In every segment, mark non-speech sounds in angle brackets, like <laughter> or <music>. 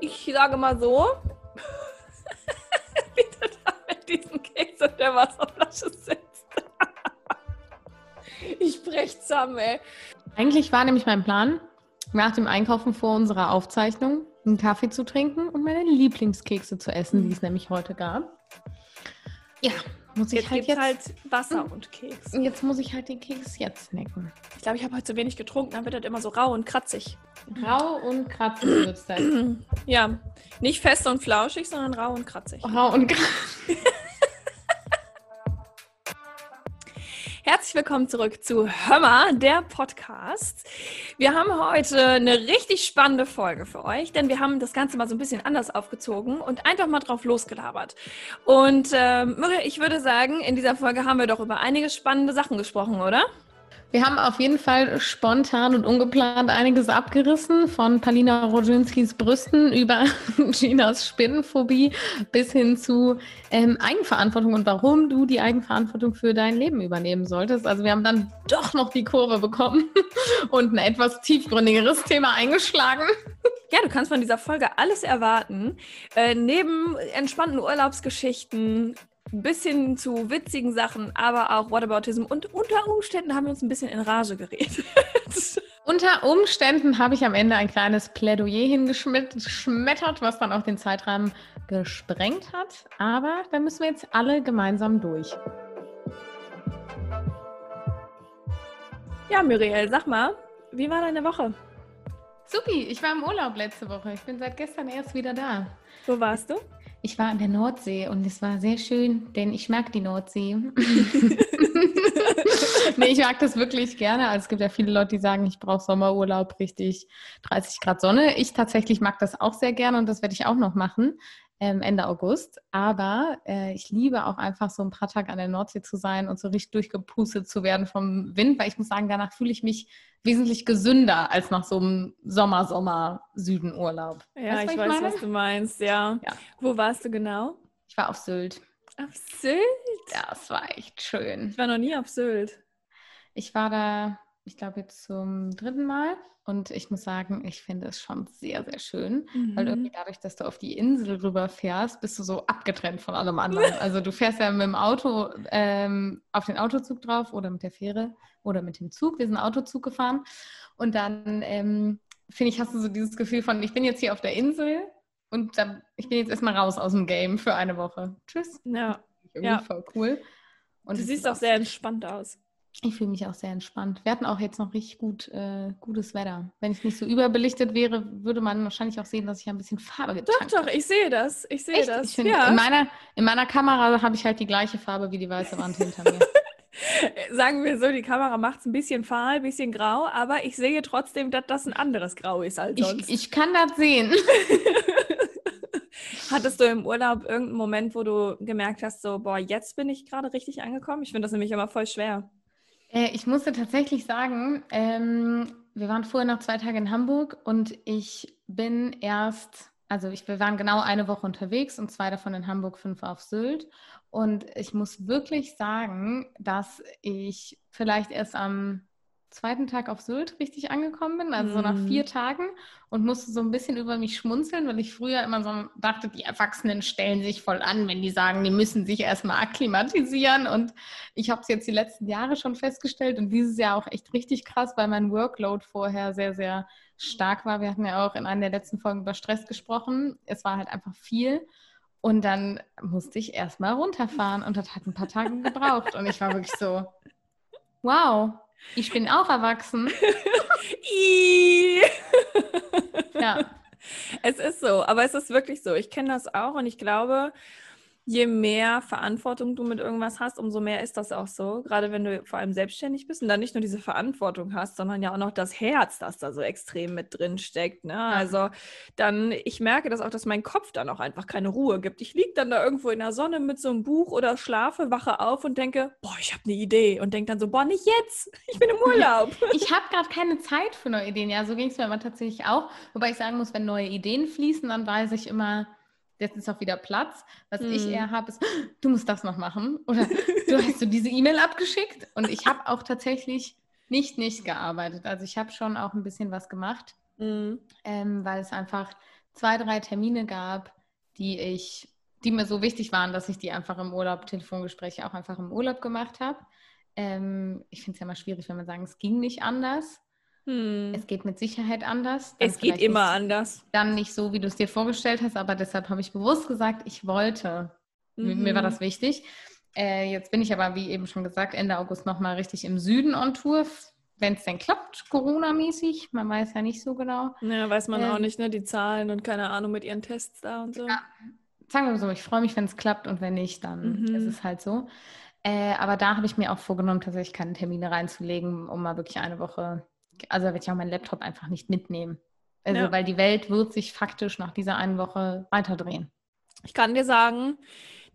ich sage mal so, <laughs> wie du da mit diesem Keks und der Wasserflasche sitzt. <laughs> ich brech zusammen, ey. Eigentlich war nämlich mein Plan, nach dem Einkaufen vor unserer Aufzeichnung einen Kaffee zu trinken und meine Lieblingskekse zu essen, die es nämlich heute gab. Ja, muss ich Jetzt halt jetzt. halt Wasser und Keks. Jetzt muss ich halt den Keks jetzt snacken. Ich glaube, ich habe heute zu wenig getrunken, dann wird das immer so rau und kratzig. Rau und kratzig wird's dann. Ja, nicht fest und flauschig, sondern rau und kratzig. Rau und kratzig. <laughs> Herzlich willkommen zurück zu Hömmer, der Podcast. Wir haben heute eine richtig spannende Folge für euch, denn wir haben das Ganze mal so ein bisschen anders aufgezogen und einfach mal drauf losgelabert. Und Muriel, ich würde sagen, in dieser Folge haben wir doch über einige spannende Sachen gesprochen, oder? Wir haben auf jeden Fall spontan und ungeplant einiges abgerissen, von Palina Rodzinskis Brüsten über <laughs> Ginas Spinnenphobie bis hin zu ähm, Eigenverantwortung und warum du die Eigenverantwortung für dein Leben übernehmen solltest. Also wir haben dann doch noch die Kurve bekommen <laughs> und ein etwas tiefgründigeres Thema eingeschlagen. Ja, du kannst von dieser Folge alles erwarten. Äh, neben entspannten Urlaubsgeschichten, bis hin zu witzigen Sachen, aber auch Whataboutism und unter Umständen haben wir uns ein bisschen in Rage geredet. <laughs> Unter Umständen habe ich am Ende ein kleines Plädoyer hingeschmettert, was dann auch den Zeitrahmen gesprengt hat. Aber da müssen wir jetzt alle gemeinsam durch. ja, Muriel, sag mal, wie war deine Woche? Supi, ich war im Urlaub letzte Woche. Ich bin seit gestern erst wieder da. Wo warst du? Ich war an der Nordsee und es war sehr schön, denn ich mag die Nordsee. <laughs> nee, ich mag das wirklich gerne. Also es gibt ja viele Leute, die sagen, ich brauche Sommerurlaub, richtig 30 Grad Sonne. Ich tatsächlich mag das auch sehr gerne und das werde ich auch noch machen. Ähm, Ende August. Aber äh, ich liebe auch einfach so ein paar Tage an der Nordsee zu sein und so richtig durchgepustet zu werden vom Wind, weil ich muss sagen, danach fühle ich mich wesentlich gesünder als nach so einem Sommer-Sommer-Süden-Urlaub. Ja, Weißt ich weiß, meine? was du meinst, ja. Ja. Wo warst du genau? Ich war auf Sylt. Auf Sylt? Ja, es war echt schön. Ich war noch nie auf Sylt. Ich war da, ich glaube, jetzt zum dritten Mal und ich muss sagen, ich finde es schon sehr, sehr schön, weil Mhm. irgendwie dadurch, dass du auf die Insel rüber fährst, bist du so abgetrennt von allem <laughs> anderen. Also du fährst ja mit dem Auto ähm, auf den Autozug drauf oder mit der Fähre oder mit dem Zug. Wir sind Autozug gefahren und dann ähm, finde ich, hast du so dieses Gefühl von, ich bin jetzt hier auf der Insel und dann, ich bin jetzt erstmal raus aus dem Game für eine Woche. Tschüss. Ja, Irgendwie Ja. voll cool. Und du siehst auch sehr entspannt aus. Ich fühle mich auch sehr entspannt. Wir hatten auch jetzt noch richtig gut, äh, gutes Wetter. Wenn ich nicht so überbelichtet wäre, würde man wahrscheinlich auch sehen, dass ich ein bisschen Farbe Doch, getankt doch, habe. ich sehe das. Ich sehe das. Ich finde, ja. in, meiner, in meiner Kamera habe ich halt die gleiche Farbe wie die weiße Wand hinter mir. <laughs> Sagen wir so, die Kamera macht es ein bisschen fahl, ein bisschen grau, aber ich sehe trotzdem, dass das ein anderes Grau ist als sonst. Ich, ich kann das sehen. <laughs> Hattest du im Urlaub irgendeinen Moment, wo du gemerkt hast, so, boah, jetzt bin ich gerade richtig angekommen? Ich finde das nämlich immer voll schwer. Äh, ich musste tatsächlich sagen, ähm, wir waren vorher noch zwei Tage in Hamburg und ich bin erst, also ich, wir waren genau eine Woche unterwegs und zwei davon in Hamburg, fünf auf Sylt. Und ich muss wirklich sagen, dass ich vielleicht erst am zweiten Tag auf Sylt richtig angekommen bin, also so nach Mhm. vier Tagen und musste so ein bisschen über mich schmunzeln, weil ich früher immer so dachte, die Erwachsenen stellen sich voll an, wenn die sagen, die müssen sich erstmal akklimatisieren. Und ich habe es jetzt die letzten Jahre schon festgestellt und dieses Jahr auch echt richtig krass, weil mein Workload vorher sehr, sehr stark war. Wir hatten ja auch in einer der letzten Folgen über Stress gesprochen. Es war halt einfach viel. Und dann musste ich erstmal runterfahren und das hat ein paar Tage gebraucht. Und ich war wirklich so, wow, ich bin auch erwachsen. <laughs> Ja, Es ist so, aber es ist wirklich so. Ich kenne das auch und ich glaube, je mehr Verantwortung du mit irgendwas hast, umso mehr ist das auch so. Gerade wenn du vor allem selbstständig bist und dann nicht nur diese Verantwortung hast, sondern ja auch noch das Herz, das da so extrem mit drin steckt. Ne? Also dann, ich merke das auch, dass mein Kopf dann auch einfach keine Ruhe gibt. Ich liege dann da irgendwo in der Sonne mit so einem Buch oder schlafe, wache auf und denke, boah, ich habe eine Idee. Und denke dann so, boah, nicht jetzt, <laughs> ich bin im Urlaub. <laughs> ich habe gerade keine Zeit für neue Ideen. Ja, so ging es mir aber tatsächlich auch. Wobei ich sagen muss, wenn neue Ideen fließen, dann weiß ich immer, jetzt ist auch wieder Platz. Was ich Mhm. eher habe, ist, <gasps> du musst das noch machen. Oder du hast du diese E-Mail abgeschickt. Und ich habe auch tatsächlich nicht nicht gearbeitet. Also ich habe schon auch ein bisschen was gemacht, Mhm. ähm, weil es einfach zwei, drei Termine gab, die ich, die mir so wichtig waren, dass ich die einfach im Urlaub, Telefongespräche auch einfach im Urlaub gemacht habe. Ähm, ich finde es ja immer schwierig, wenn man sagen, es ging nicht anders. Hm. Es geht mit Sicherheit anders. es geht immer nicht, anders. Dann nicht so, wie du es dir vorgestellt hast, aber deshalb habe ich bewusst gesagt, ich wollte. Mhm. Mir war das wichtig. Äh, jetzt bin ich aber, wie eben schon gesagt, Ende August nochmal richtig im Süden on Tour. Wenn es denn klappt, Corona-mäßig. Man weiß ja nicht so genau. Ja, weiß man ähm, auch nicht, ne? Die Zahlen und keine Ahnung mit ihren Tests da und so. Ja. Sagen wir mal so, ich freue mich, wenn es klappt und wenn nicht, dann mhm. ist es halt so. Äh, aber da habe ich mir auch vorgenommen, tatsächlich keine Termine reinzulegen, um mal wirklich eine Woche, also werde ich auch meinen Laptop einfach nicht mitnehmen. Also, ja. weil die Welt wird sich faktisch nach dieser einen Woche weiterdrehen. Ich kann dir sagen,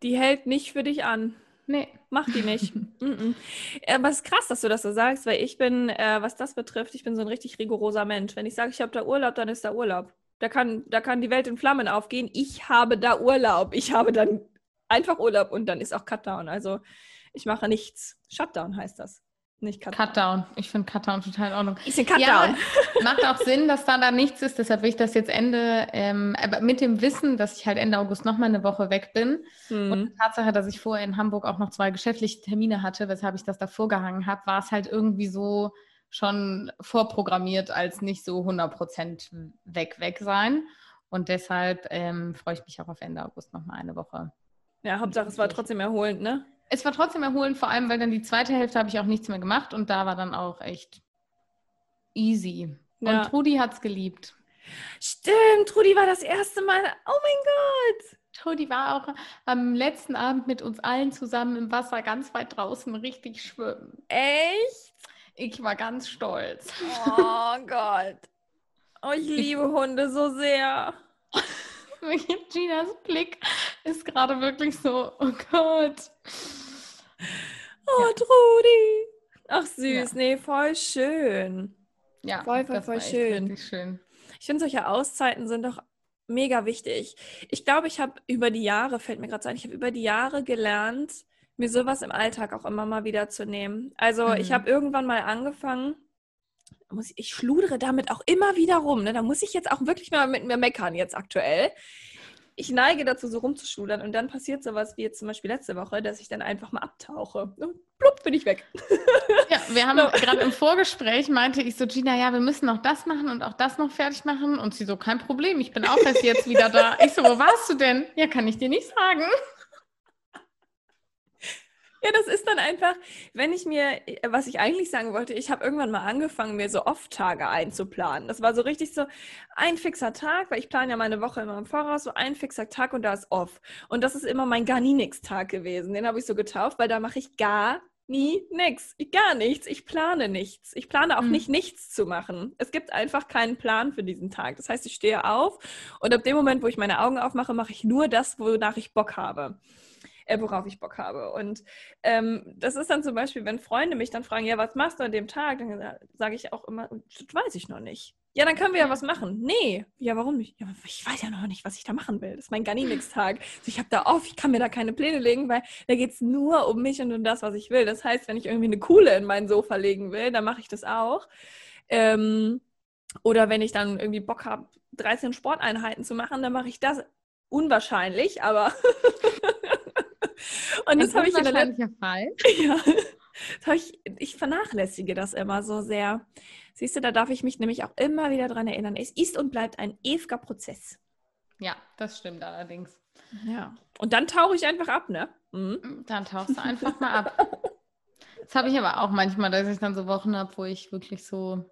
die hält nicht für dich an. Nee, mach die nicht. <laughs> mm Aber es ist krass, dass du das so sagst, weil ich bin, äh, was das betrifft, ich bin so ein richtig rigoroser Mensch. Wenn ich sage, ich habe da Urlaub, dann ist da Urlaub. Da kann, da kann die Welt in Flammen aufgehen. Ich habe da Urlaub. Ich habe dann einfach Urlaub und dann ist auch Cutdown. Also ich mache nichts. Shutdown heißt das. Nicht Cutdown. Cutdown. Ich finde Cutdown total in Ordnung. Ich finde Cutdown. Ja, <laughs> macht auch Sinn, dass da dann nichts ist. Deshalb will ich das jetzt Ende, ähm, aber mit dem Wissen, dass ich halt Ende August nochmal eine Woche weg bin hm. und die Tatsache, dass ich vorher in Hamburg auch noch zwei geschäftliche Termine hatte, weshalb ich das da vorgehangen habe, war es halt irgendwie so schon vorprogrammiert als nicht so 100% weg, weg sein. Und deshalb ähm, freue ich mich auch auf Ende August nochmal eine Woche. Ja, Hauptsache es war trotzdem erholend, ne? Es war trotzdem erholend, vor allem, weil dann die zweite Hälfte habe ich auch nichts mehr gemacht und da war dann auch echt easy. Ja. Und Trudi hat es geliebt. Stimmt, Trudi war das erste Mal. Oh mein Gott! Trudi war auch am letzten Abend mit uns allen zusammen im Wasser ganz weit draußen richtig schwimmen. Echt? Ich war ganz stolz. Oh <laughs> Gott. Oh, ich liebe Hunde so sehr. <laughs> Ginas Blick ist gerade wirklich so, oh Gott. Oh, ja. Trudi. Ach süß, ja. nee, voll schön. Ja, voll, voll, voll schön. schön. Ich finde, solche Auszeiten sind doch mega wichtig. Ich glaube, ich habe über die Jahre, fällt mir gerade so ein, ich habe über die Jahre gelernt, mir sowas im Alltag auch immer mal wieder zu nehmen. Also mhm. ich habe irgendwann mal angefangen, muss ich, ich schludere damit auch immer wieder rum. Ne? Da muss ich jetzt auch wirklich mal mit mir meckern jetzt aktuell ich neige dazu, so rumzuschudern und dann passiert sowas wie jetzt zum Beispiel letzte Woche, dass ich dann einfach mal abtauche. Und plupp, bin ich weg. <laughs> Ja, wir haben so. gerade im Vorgespräch meinte ich so, Gina, ja, wir müssen noch das machen und auch das noch fertig machen. Und sie so, kein Problem, ich bin auch erst jetzt wieder da. Ich so, wo warst du denn? Ja, kann ich dir nicht sagen. Ja, das ist dann einfach, wenn ich mir, was ich eigentlich sagen wollte, ich habe irgendwann mal angefangen, mir so Off-Tage einzuplanen. Das war so richtig so ein fixer Tag, weil ich plane ja meine Woche immer im Voraus, so ein fixer Tag und da ist off. Und das ist immer mein gar nie nix Tag gewesen. Den habe ich so getauft, weil da mache ich gar nie nix. Gar nichts. Ich plane nichts. Ich plane auch mhm. nicht, nichts zu machen. Es gibt einfach keinen Plan für diesen Tag. Das heißt, ich stehe auf und ab dem Moment, wo ich meine Augen aufmache, mache ich nur das, wonach ich Bock habe äh, worauf ich Bock habe. Und ähm, das ist dann zum Beispiel, wenn Freunde mich dann fragen, ja, was machst du an dem Tag? Dann sage ich auch immer, das weiß ich noch nicht. Ja, dann können wir ja was machen. Nee. Ja, warum nicht? Ja, ich weiß ja noch nicht, was ich da machen will. Das ist mein Garninix-Tag. Also ich habe da oft, ich kann mir da keine Pläne legen, weil da geht es nur um mich und um das, was ich will. Das heißt, wenn ich irgendwie eine Kuhle in mein Sofa legen will, dann mache ich das auch. Ähm, oder wenn ich dann irgendwie Bock habe, 13 Sporteinheiten zu machen, dann mache ich das. Unwahrscheinlich, aber <laughs> Und das habe ich in der letzten Fall. <laughs> Ja. Ich, ich, vernachlässige das immer so sehr. Siehst du, da darf ich mich nämlich auch immer wieder dran erinnern. Es ist und bleibt ein ewiger Prozess. Ja, das stimmt allerdings. Ja. Und dann tauche ich einfach ab, ne? Mhm. Dann tauchst du einfach mal ab. <laughs> Das habe ich aber auch manchmal, dass ich dann so Wochen habe, wo ich wirklich so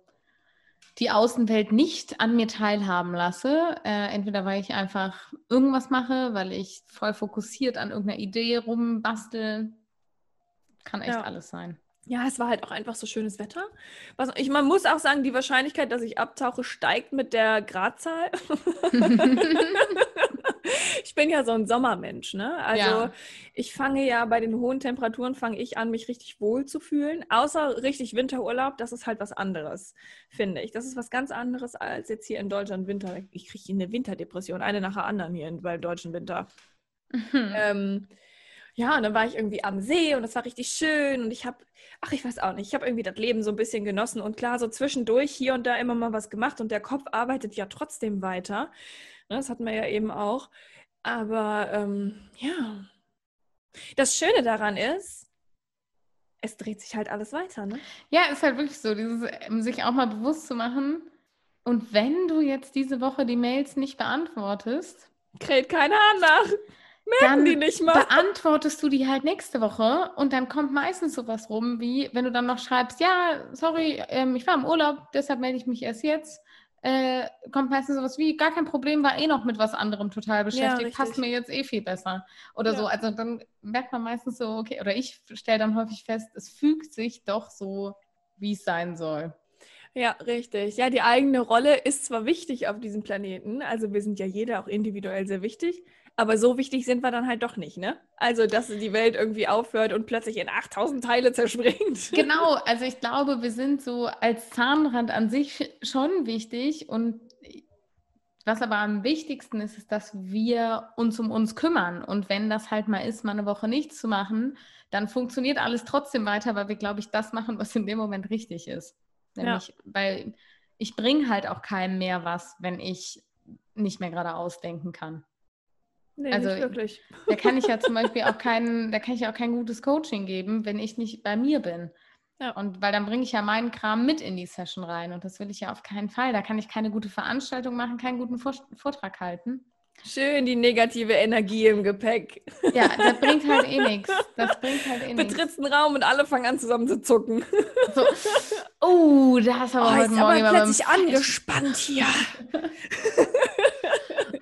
die Außenwelt nicht an mir teilhaben lasse. Äh, entweder weil ich einfach irgendwas mache, weil ich voll fokussiert an irgendeiner Idee rumbastel. Kann echt ja. alles sein. Ja, es war halt auch einfach so schönes Wetter. Was, ich, man muss auch sagen, die Wahrscheinlichkeit, dass ich abtauche, steigt mit der Gradzahl. <laughs> <laughs> ich bin ja so ein Sommermensch, ne? Also ja. ich fange ja bei den hohen Temperaturen fange ich an, mich richtig wohl zu fühlen. Außer richtig Winterurlaub, das ist halt was anderes, finde ich. Das ist was ganz anderes als jetzt hier in Deutschland Winter. Ich kriege eine Winterdepression, eine nach der anderen hier in, bei deutschen Winter. Mhm. Ähm, ja, und dann war ich irgendwie am See und das war richtig schön und ich habe, ach, ich weiß auch nicht, ich habe irgendwie das Leben so ein bisschen genossen und klar, so zwischendurch hier und da immer mal was gemacht und der Kopf arbeitet ja trotzdem weiter. Ne, das hatten wir ja eben auch. Aber ähm, ja, das Schöne daran ist, es dreht sich halt alles weiter, ne? Ja, ist halt wirklich so, dieses, ähm, sich auch mal bewusst zu machen. Und wenn du jetzt diese Woche die Mails nicht beantwortest, kräht keiner nach. Merken die nicht mal. beantwortest du die halt nächste Woche und dann kommt meistens sowas rum, wie wenn du dann noch schreibst, ja, sorry, ähm, ich war im Urlaub, deshalb melde ich mich erst jetzt. Äh, kommt meistens sowas wie, gar kein Problem, war eh noch mit was anderem total beschäftigt, Ja, passt mir jetzt eh viel besser. Oder Ja. so. Also dann merkt man meistens so, okay, oder ich stelle dann häufig fest, es fügt sich doch so, wie es sein soll. Ja, richtig. Ja, die eigene Rolle ist zwar wichtig auf diesem Planeten, also wir sind ja jeder auch individuell sehr wichtig, aber so wichtig sind wir dann halt doch nicht, ne? Also, dass die Welt irgendwie aufhört und plötzlich in 8000 Teile zerspringt. <laughs> Genau, also ich glaube, wir sind so als Zahnrad an sich schon wichtig und was aber am wichtigsten ist, ist, dass wir uns um uns kümmern. Und wenn das halt mal ist, mal eine Woche nichts zu machen, dann funktioniert alles trotzdem weiter, weil wir, glaube ich, das machen, was in dem Moment richtig ist. Nämlich, weil ich bringe halt auch keinem mehr was, wenn ich nicht mehr gerade ausdenken kann. Nee, Also, nicht wirklich. Da kann ich ja zum Beispiel auch kein, da kann ich auch kein gutes Coaching geben, wenn ich nicht bei mir bin. Ja. Und weil dann bringe ich ja meinen Kram mit in die Session rein und das will ich ja auf keinen Fall. Da kann ich keine gute Veranstaltung machen, keinen guten Vor Vortrag halten. Schön die negative Energie im Gepäck. Ja, das bringt halt eh <laughs> nichts. Das bringt halt eh nichts. Betrittst einen Raum und alle fangen an zusammen zu zucken. So. <laughs> Oh, da hast du aber Oh, heute ist Morgen aber plötzlich angespannt hier. <laughs>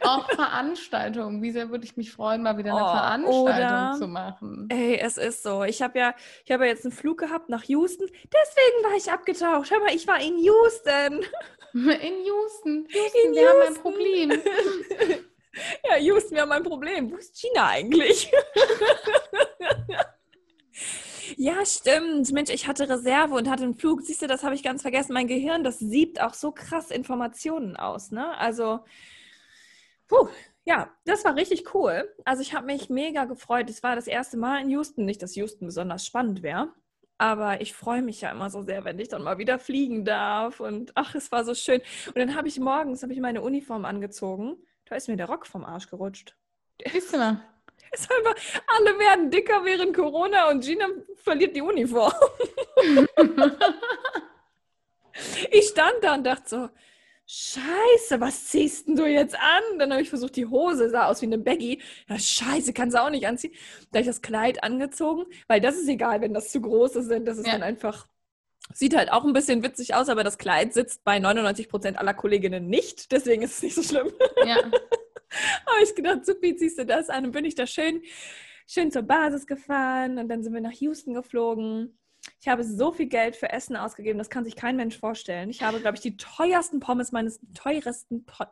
Auch Veranstaltungen. Wie sehr würde ich mich freuen, mal wieder eine Oh, Veranstaltung oder- zu machen. Ey, es ist so. Ich habe ja, ich habe ja jetzt einen Flug gehabt nach Houston. Deswegen war ich abgetaucht. Schau mal, ich war in Houston. <laughs> In Houston. Houston, In wir haben ein Houston. Problem. <laughs> Ja, Houston, wir haben ein Problem. Wo ist China eigentlich? <laughs> ja, stimmt. Mensch, ich hatte Reserve und hatte einen Flug. Siehst du, das habe ich ganz vergessen. Mein Gehirn, das siebt auch so krass Informationen aus. Ne? Also, puh, ja, das war richtig cool. Also ich habe mich mega gefreut. Es war das erste Mal in Houston. Nicht, dass Houston besonders spannend wäre. Aber ich freue mich ja immer so sehr, wenn ich dann mal wieder fliegen darf. Und ach, es war so schön. Und dann habe ich morgens habe ich meine Uniform angezogen. Da ist mir der Rock vom Arsch gerutscht. Siehst du mal. <laughs> Ist einfach, alle werden dicker während Corona und Gina verliert die Uniform. <laughs> ich stand da und dachte so, Scheiße, was ziehst denn du jetzt an? Dann habe ich versucht, die Hose sah aus wie eine Baggy. Ja, scheiße, kannst du auch nicht anziehen. Da habe ich das Kleid angezogen, weil das ist egal, wenn das zu große sind. Das ist Ja. dann einfach, sieht halt auch ein bisschen witzig aus, aber das Kleid sitzt bei 99 Prozent aller Kolleginnen nicht. Deswegen ist es nicht so schlimm. Ja. <laughs> habe ich gedacht, supi, ziehst du das an. Und bin ich da schön, schön zur Basis gefahren und dann sind wir nach Houston geflogen. Ich habe so viel Geld für Essen ausgegeben, das kann sich kein Mensch vorstellen. Ich habe, glaube ich, die teuersten Pommes meines teuersten, po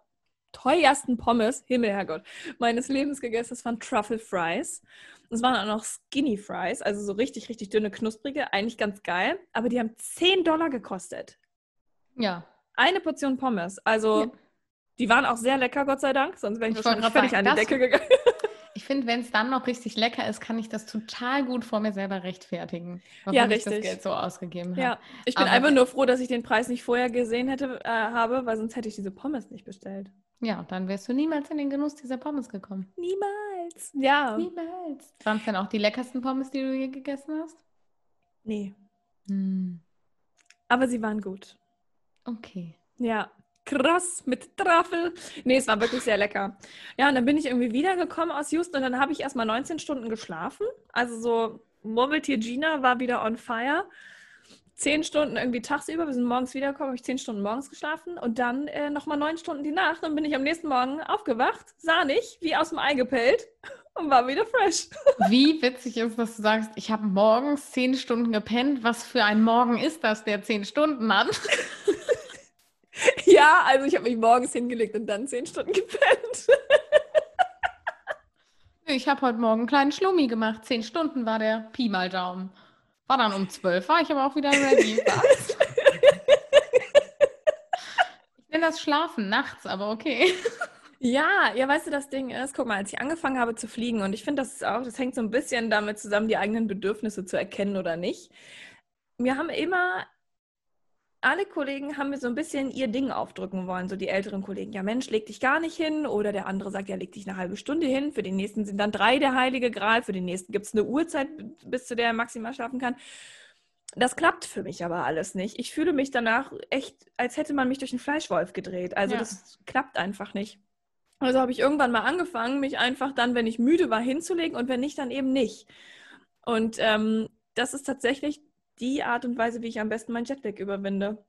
teuersten Pommes, Himmel, Herrgott, meines Lebens gegessen. Das waren Truffle Fries. Es waren auch noch Skinny Fries, also so richtig, richtig dünne, knusprige, eigentlich ganz geil. Aber die haben 10 Dollar gekostet. ja. Eine Portion Pommes. Also, Ja. die waren auch sehr lecker, Gott sei Dank. Sonst wäre ich, Ich wahrscheinlich völlig an die Decke gegangen. Ich finde, wenn es dann noch richtig lecker ist, kann ich das total gut vor mir selber rechtfertigen, warum Ja, ich das. Geld so ausgegeben habe. Ja, ich bin Aber- einfach nur froh, dass ich den Preis nicht vorher gesehen hätte, äh, habe, weil sonst hätte ich diese Pommes nicht bestellt. Ja, dann wärst du niemals in den Genuss dieser Pommes gekommen. Niemals. Ja. Niemals. Waren es denn auch die leckersten Pommes, die du je gegessen hast? Nee. Hm. Aber sie waren gut. Okay. Ja. Krass mit Trüffel. Nee, es war wirklich sehr lecker. Ja, und dann bin ich irgendwie wiedergekommen aus Houston und dann habe ich erstmal 19 Stunden geschlafen. Also so Murmeltier Gina war wieder on fire. Zehn Stunden irgendwie tagsüber. Wir sind morgens wiedergekommen, habe ich zehn Stunden morgens geschlafen und dann äh, nochmal neun Stunden die Nacht. Dann bin ich am nächsten Morgen aufgewacht, sah nicht, wie aus dem Ei gepellt <laughs> und war wieder fresh. <laughs> Wie witzig ist, dass du sagst, ich habe morgens zehn Stunden gepennt. Was für ein Morgen ist das, der zehn Stunden hat? <laughs> <laughs> Ja, also ich habe mich morgens hingelegt und dann zehn Stunden gepennt. <laughs> Ich habe heute Morgen einen kleinen Schlummi gemacht. Zehn Stunden war der Pi mal Daumen. War dann um zwölf, war ich aber auch wieder ready. <laughs> Was? Ich nenne das Schlafen nachts, aber okay. Ja, ja, weißt du, das Ding ist, guck mal, als ich angefangen habe zu fliegen, und ich finde, das ist auch, das hängt so ein bisschen damit zusammen, die eigenen Bedürfnisse zu erkennen oder nicht. Wir haben immer, alle Kollegen haben mir so ein bisschen ihr Ding aufdrücken wollen, so die älteren Kollegen. Ja, Mensch, leg dich gar nicht hin. Oder der andere sagt, ja, leg dich eine halbe Stunde hin. Für den nächsten sind dann drei der Heilige Gral. Für den nächsten gibt es eine Uhrzeit, bis zu der er maximal schlafen kann. Das klappt für mich aber alles nicht. Ich fühle mich danach echt, als hätte man mich durch einen Fleischwolf gedreht. Also ja. das klappt einfach nicht. Also habe ich irgendwann mal angefangen, mich einfach dann, wenn ich müde war, hinzulegen und wenn nicht, dann eben nicht. Und ähm, das ist tatsächlich die Art und Weise, wie ich am besten mein Jetlag überwinde.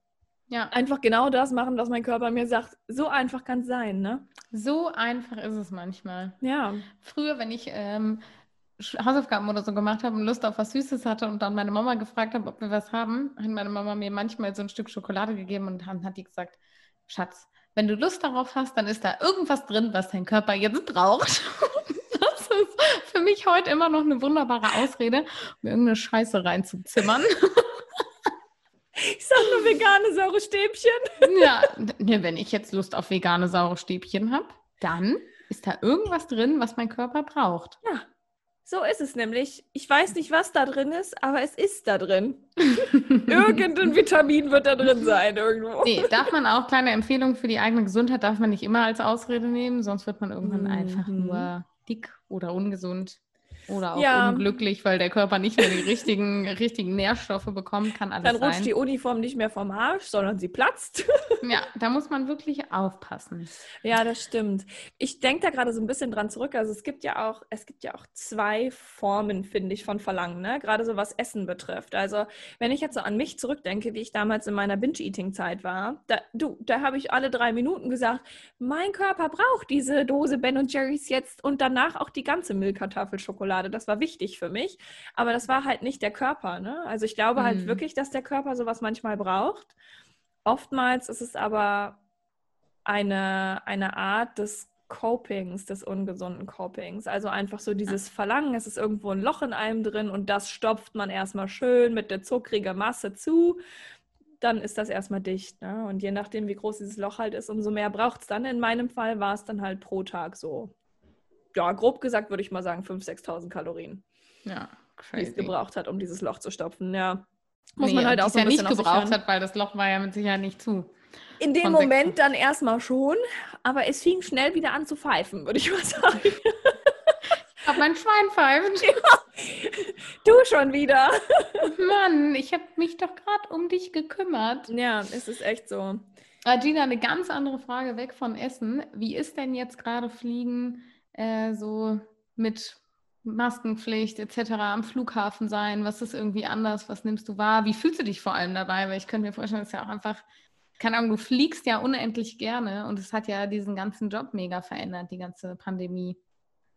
Ja. Einfach genau das machen, was mein Körper mir sagt. So einfach kann es sein, ne? So einfach ist es manchmal. Ja. Früher, wenn ich ähm, Hausaufgaben oder so gemacht habe und Lust auf was Süßes hatte und dann meine Mama gefragt habe, ob wir was haben, hat meine Mama mir manchmal so ein Stück Schokolade gegeben und dann hat die gesagt, Schatz, wenn du Lust darauf hast, dann ist da irgendwas drin, was dein Körper jetzt braucht. <laughs> das ist für mich heute immer noch eine wunderbare Ausrede, um irgendeine Scheiße reinzuzimmern. <laughs> Ich sag nur vegane saure Stäbchen. <laughs> Ja, ne, wenn ich jetzt Lust auf vegane saure Stäbchen habe, dann ist da irgendwas drin, was mein Körper braucht. Ja, so ist es nämlich. Ich weiß nicht, was da drin ist, aber es ist da drin. <laughs> Irgendein Vitamin wird da drin sein irgendwo. Nee, darf man auch, kleine Empfehlung für die eigene Gesundheit, darf man nicht immer als Ausrede nehmen, sonst wird man irgendwann mhm. einfach nur dick oder ungesund. Oder auch ja. unglücklich, weil der Körper nicht mehr die richtigen, <laughs> richtigen Nährstoffe bekommt, kann alles Dann rutscht sein. die Uniform nicht mehr vom Arsch, sondern sie platzt. <laughs> ja, da muss man wirklich aufpassen. Ja, das stimmt. Ich denke da gerade so ein bisschen dran zurück. Also es gibt ja auch, es gibt ja auch zwei Formen, finde ich, von Verlangen, ne? Gerade so was Essen betrifft. Also wenn ich jetzt so an mich zurückdenke, wie ich damals in meiner Binge-Eating-Zeit war, da, du, da habe ich alle drei Minuten gesagt, mein Körper braucht diese Dose Ben Jerry's jetzt und danach auch die ganze Milka-Tafel Schokolade. Das war wichtig für mich. Aber das war halt nicht der Körper. Ne? Also ich glaube halt mhm. wirklich, dass der Körper sowas manchmal braucht. Oftmals ist es aber eine, eine Art des Copings, des ungesunden Copings. Also einfach so dieses Verlangen, es ist irgendwo ein Loch in einem drin und das stopft man erstmal schön mit der zuckrigen Masse zu. Dann ist das erstmal dicht. Ne? Und je nachdem, wie groß dieses Loch halt ist, umso mehr braucht es dann. In meinem Fall war es dann halt pro Tag so ja, grob gesagt würde ich mal sagen 5.000, 6.000 Kalorien. Ja, crazy. Die es gebraucht hat, um dieses Loch zu stopfen. Ja. Muss nee, man halt auch so ein ja nicht gebraucht hat, weil das Loch war ja mit Sicherheit nicht zu. In dem Moment dann erstmal schon, aber es fing schnell wieder an zu pfeifen, würde ich mal <laughs> sagen. Ich habe mein Schwein pfeift. <laughs> Ja. Du schon wieder. Mann, ich habe mich doch gerade um dich gekümmert. Ja, es ist echt so. Gina, eine ganz andere Frage weg von Essen. Wie ist denn jetzt gerade Fliegen äh, so mit Maskenpflicht etc. am Flughafen sein? Was ist irgendwie anders? Was nimmst du wahr? Wie fühlst du dich vor allem dabei? Weil ich könnte mir vorstellen, es ist ja auch einfach, keine Ahnung, du fliegst ja unendlich gerne und es hat ja diesen ganzen Job mega verändert, die ganze Pandemie.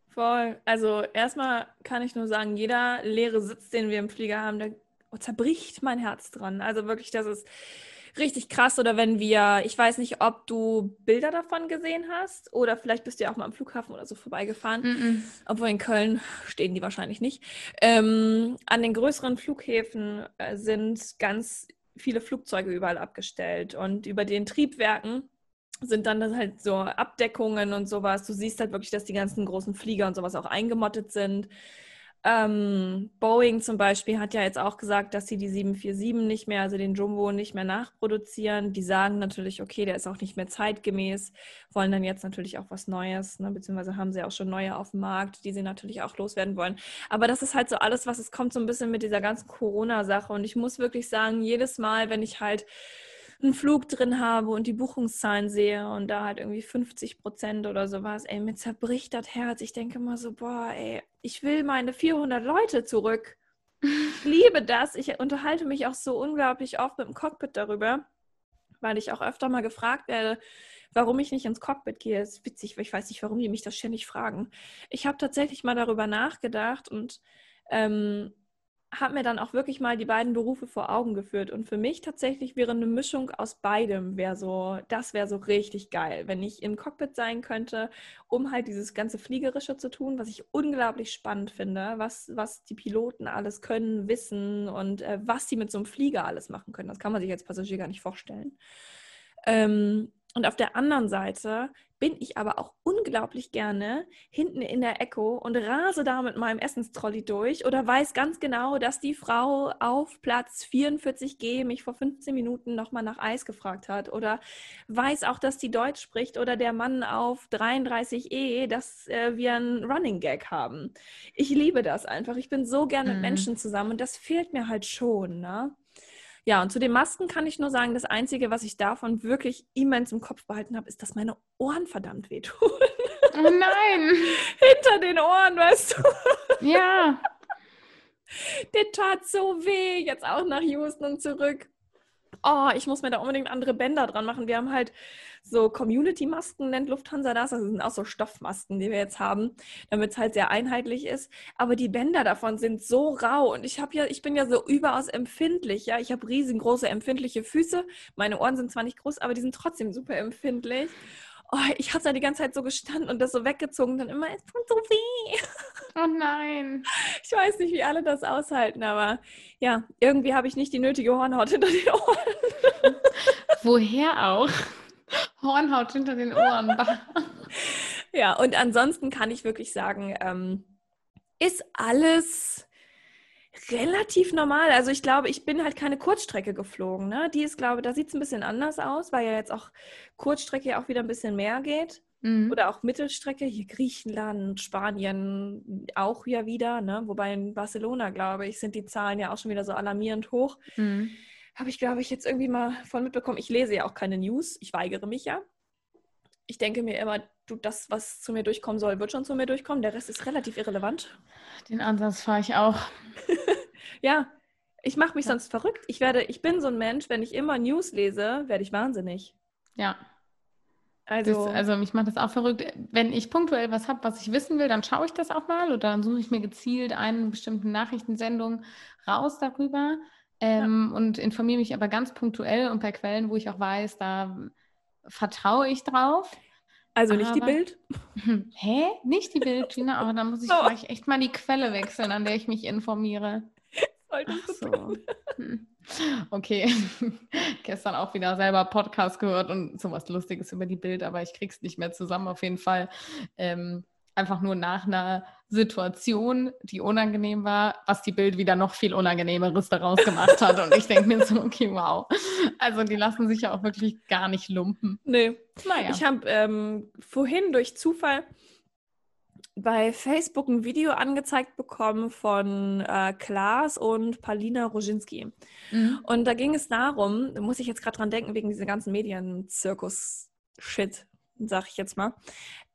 Voll. Also erstmal kann ich nur sagen, jeder leere Sitz, den wir im Flieger haben, der zerbricht mein Herz dran. Also wirklich, das ist richtig krass. Oder wenn wir, ich weiß nicht, ob du Bilder davon gesehen hast oder vielleicht bist du ja auch mal am Flughafen oder so vorbeigefahren. Mm. Obwohl in Köln stehen die wahrscheinlich nicht. Ähm, an den größeren Flughäfen äh, sind ganz viele Flugzeuge überall abgestellt und über den Triebwerken sind dann halt so Abdeckungen und sowas. Du siehst halt wirklich, dass die ganzen großen Flieger und sowas auch eingemottet sind. Ähm, Boeing zum Beispiel hat ja jetzt auch gesagt, dass sie die 747 nicht mehr, also den Jumbo nicht mehr nachproduzieren. Die sagen natürlich, okay, der ist auch nicht mehr zeitgemäß, wollen dann jetzt natürlich auch was Neues, ne? beziehungsweise haben sie auch schon neue auf dem Markt, die sie natürlich auch loswerden wollen. Aber das ist halt so alles, was es kommt so ein bisschen mit dieser ganzen Corona-Sache. Und ich muss wirklich sagen, jedes Mal, wenn ich halt einen Flug drin habe und die Buchungszahlen sehe und da halt irgendwie 50 Prozent oder sowas, ey, mir zerbricht das Herz. Ich denke immer so, boah, ey, ich will meine 400 Leute zurück. Ich <laughs> liebe das. Ich unterhalte mich auch so unglaublich oft mit dem Cockpit darüber, weil ich auch öfter mal gefragt werde, warum ich nicht ins Cockpit gehe. Das ist witzig, weil ich weiß nicht, warum die mich das ständig fragen. Ich habe tatsächlich mal darüber nachgedacht und ähm, habe mir dann auch wirklich mal die beiden Berufe vor Augen geführt. Und für mich tatsächlich wäre eine Mischung aus beidem, wäre so, das wäre so richtig geil, wenn ich im Cockpit sein könnte, um halt dieses ganze Fliegerische zu tun, was ich unglaublich spannend finde, was, was die Piloten alles können, wissen und äh, was sie mit so einem Flieger alles machen können. Das kann man sich als Passagier gar nicht vorstellen. Ähm, Und auf der anderen Seite bin ich aber auch unglaublich gerne hinten in der Echo und rase da mit meinem Essenstrolley durch oder weiß ganz genau, dass die Frau auf Platz 44G mich vor 15 Minuten nochmal nach Eis gefragt hat oder weiß auch, dass die Deutsch spricht oder der Mann auf 33E, dass äh, wir einen Running Gag haben. Ich liebe das einfach. Ich bin so gern mit mhm. Menschen zusammen und das fehlt mir halt schon. Ne? Ja, und zu den Masken kann ich nur sagen, das Einzige, was ich davon wirklich immens im Kopf behalten habe, ist, dass meine Ohren verdammt wehtun. Oh nein! <laughs> Hinter den Ohren, weißt du? Ja. <laughs> Der tat so weh, jetzt auch nach Houston und zurück oh, ich muss mir da unbedingt andere Bänder dran machen. Wir haben halt so Community-Masken, nennt Lufthansa das. Das sind auch so Stoffmasken, die wir jetzt haben, damit es halt sehr einheitlich ist. Aber die Bänder davon sind so rau und ich habe ja, ich bin ja so überaus empfindlich. Ja, ich habe riesengroße empfindliche Füße. Meine Ohren sind zwar nicht groß, aber die sind trotzdem super empfindlich oh, ich habe da die ganze Zeit so gestanden und das so weggezogen, dann immer, es tut so weh. <laughs> Oh nein. Ich weiß nicht, wie alle das aushalten, aber ja, irgendwie habe ich nicht die nötige Hornhaut hinter den Ohren. <laughs> Woher auch? Hornhaut hinter den Ohren. ja, und ansonsten kann ich wirklich sagen, ähm, ist alles relativ normal. Also ich glaube, ich bin halt keine Kurzstrecke geflogen. Ne? Die ist, glaube da sieht es ein bisschen anders aus, weil ja jetzt auch Kurzstrecke auch wieder ein bisschen mehr geht. Mhm. Oder auch Mittelstrecke, hier Griechenland, Spanien auch ja wieder, ne? Wobei in Barcelona, glaube ich, sind die Zahlen ja auch schon wieder so alarmierend hoch. Mhm. Habe ich, glaube ich, jetzt irgendwie mal von mitbekommen. Ich lese ja auch keine News, ich weigere mich ja. Ich denke mir immer, du, das, was zu mir durchkommen soll, wird schon zu mir durchkommen. Der Rest ist relativ irrelevant. Den Ansatz fahre ich auch. <laughs> ja, ich mache mich ja. sonst verrückt. Ich werde, ich bin so ein Mensch, wenn ich immer News lese, werde ich wahnsinnig. Ja. Also, das, also mich macht das auch verrückt. Wenn ich punktuell was habe, was ich wissen will, dann schaue ich das auch mal oder dann suche ich mir gezielt eine bestimmte Nachrichtensendung raus darüber ähm, ja. und informiere mich aber ganz punktuell und bei Quellen, wo ich auch weiß, da vertraue ich drauf. Also nicht aber, die Bild? <laughs> Hä? Nicht die Bild, Gina, aber dann muss ich <laughs> oh. vielleicht echt mal die Quelle wechseln, an der ich mich informiere. Solltest so. Hm. Okay. <laughs> Gestern auch wieder selber Podcast gehört und sowas Lustiges über die Bild, aber ich krieg's nicht mehr zusammen auf jeden Fall. Ähm, einfach nur nach einer Situation, die unangenehm war, was die Bild wieder noch viel Unangenehmeres daraus gemacht hat. Und ich denke mir so, okay, wow. Also die lassen sich ja auch wirklich gar nicht lumpen. Nee. Naja. Ich habe ähm, vorhin durch Zufall bei Facebook ein Video angezeigt bekommen von äh, Klaas und Paulina Roginski. Mhm. Und da ging es darum, da muss ich jetzt gerade dran denken, wegen dieser ganzen Medien-Zirkus-Shit, sag ich jetzt mal.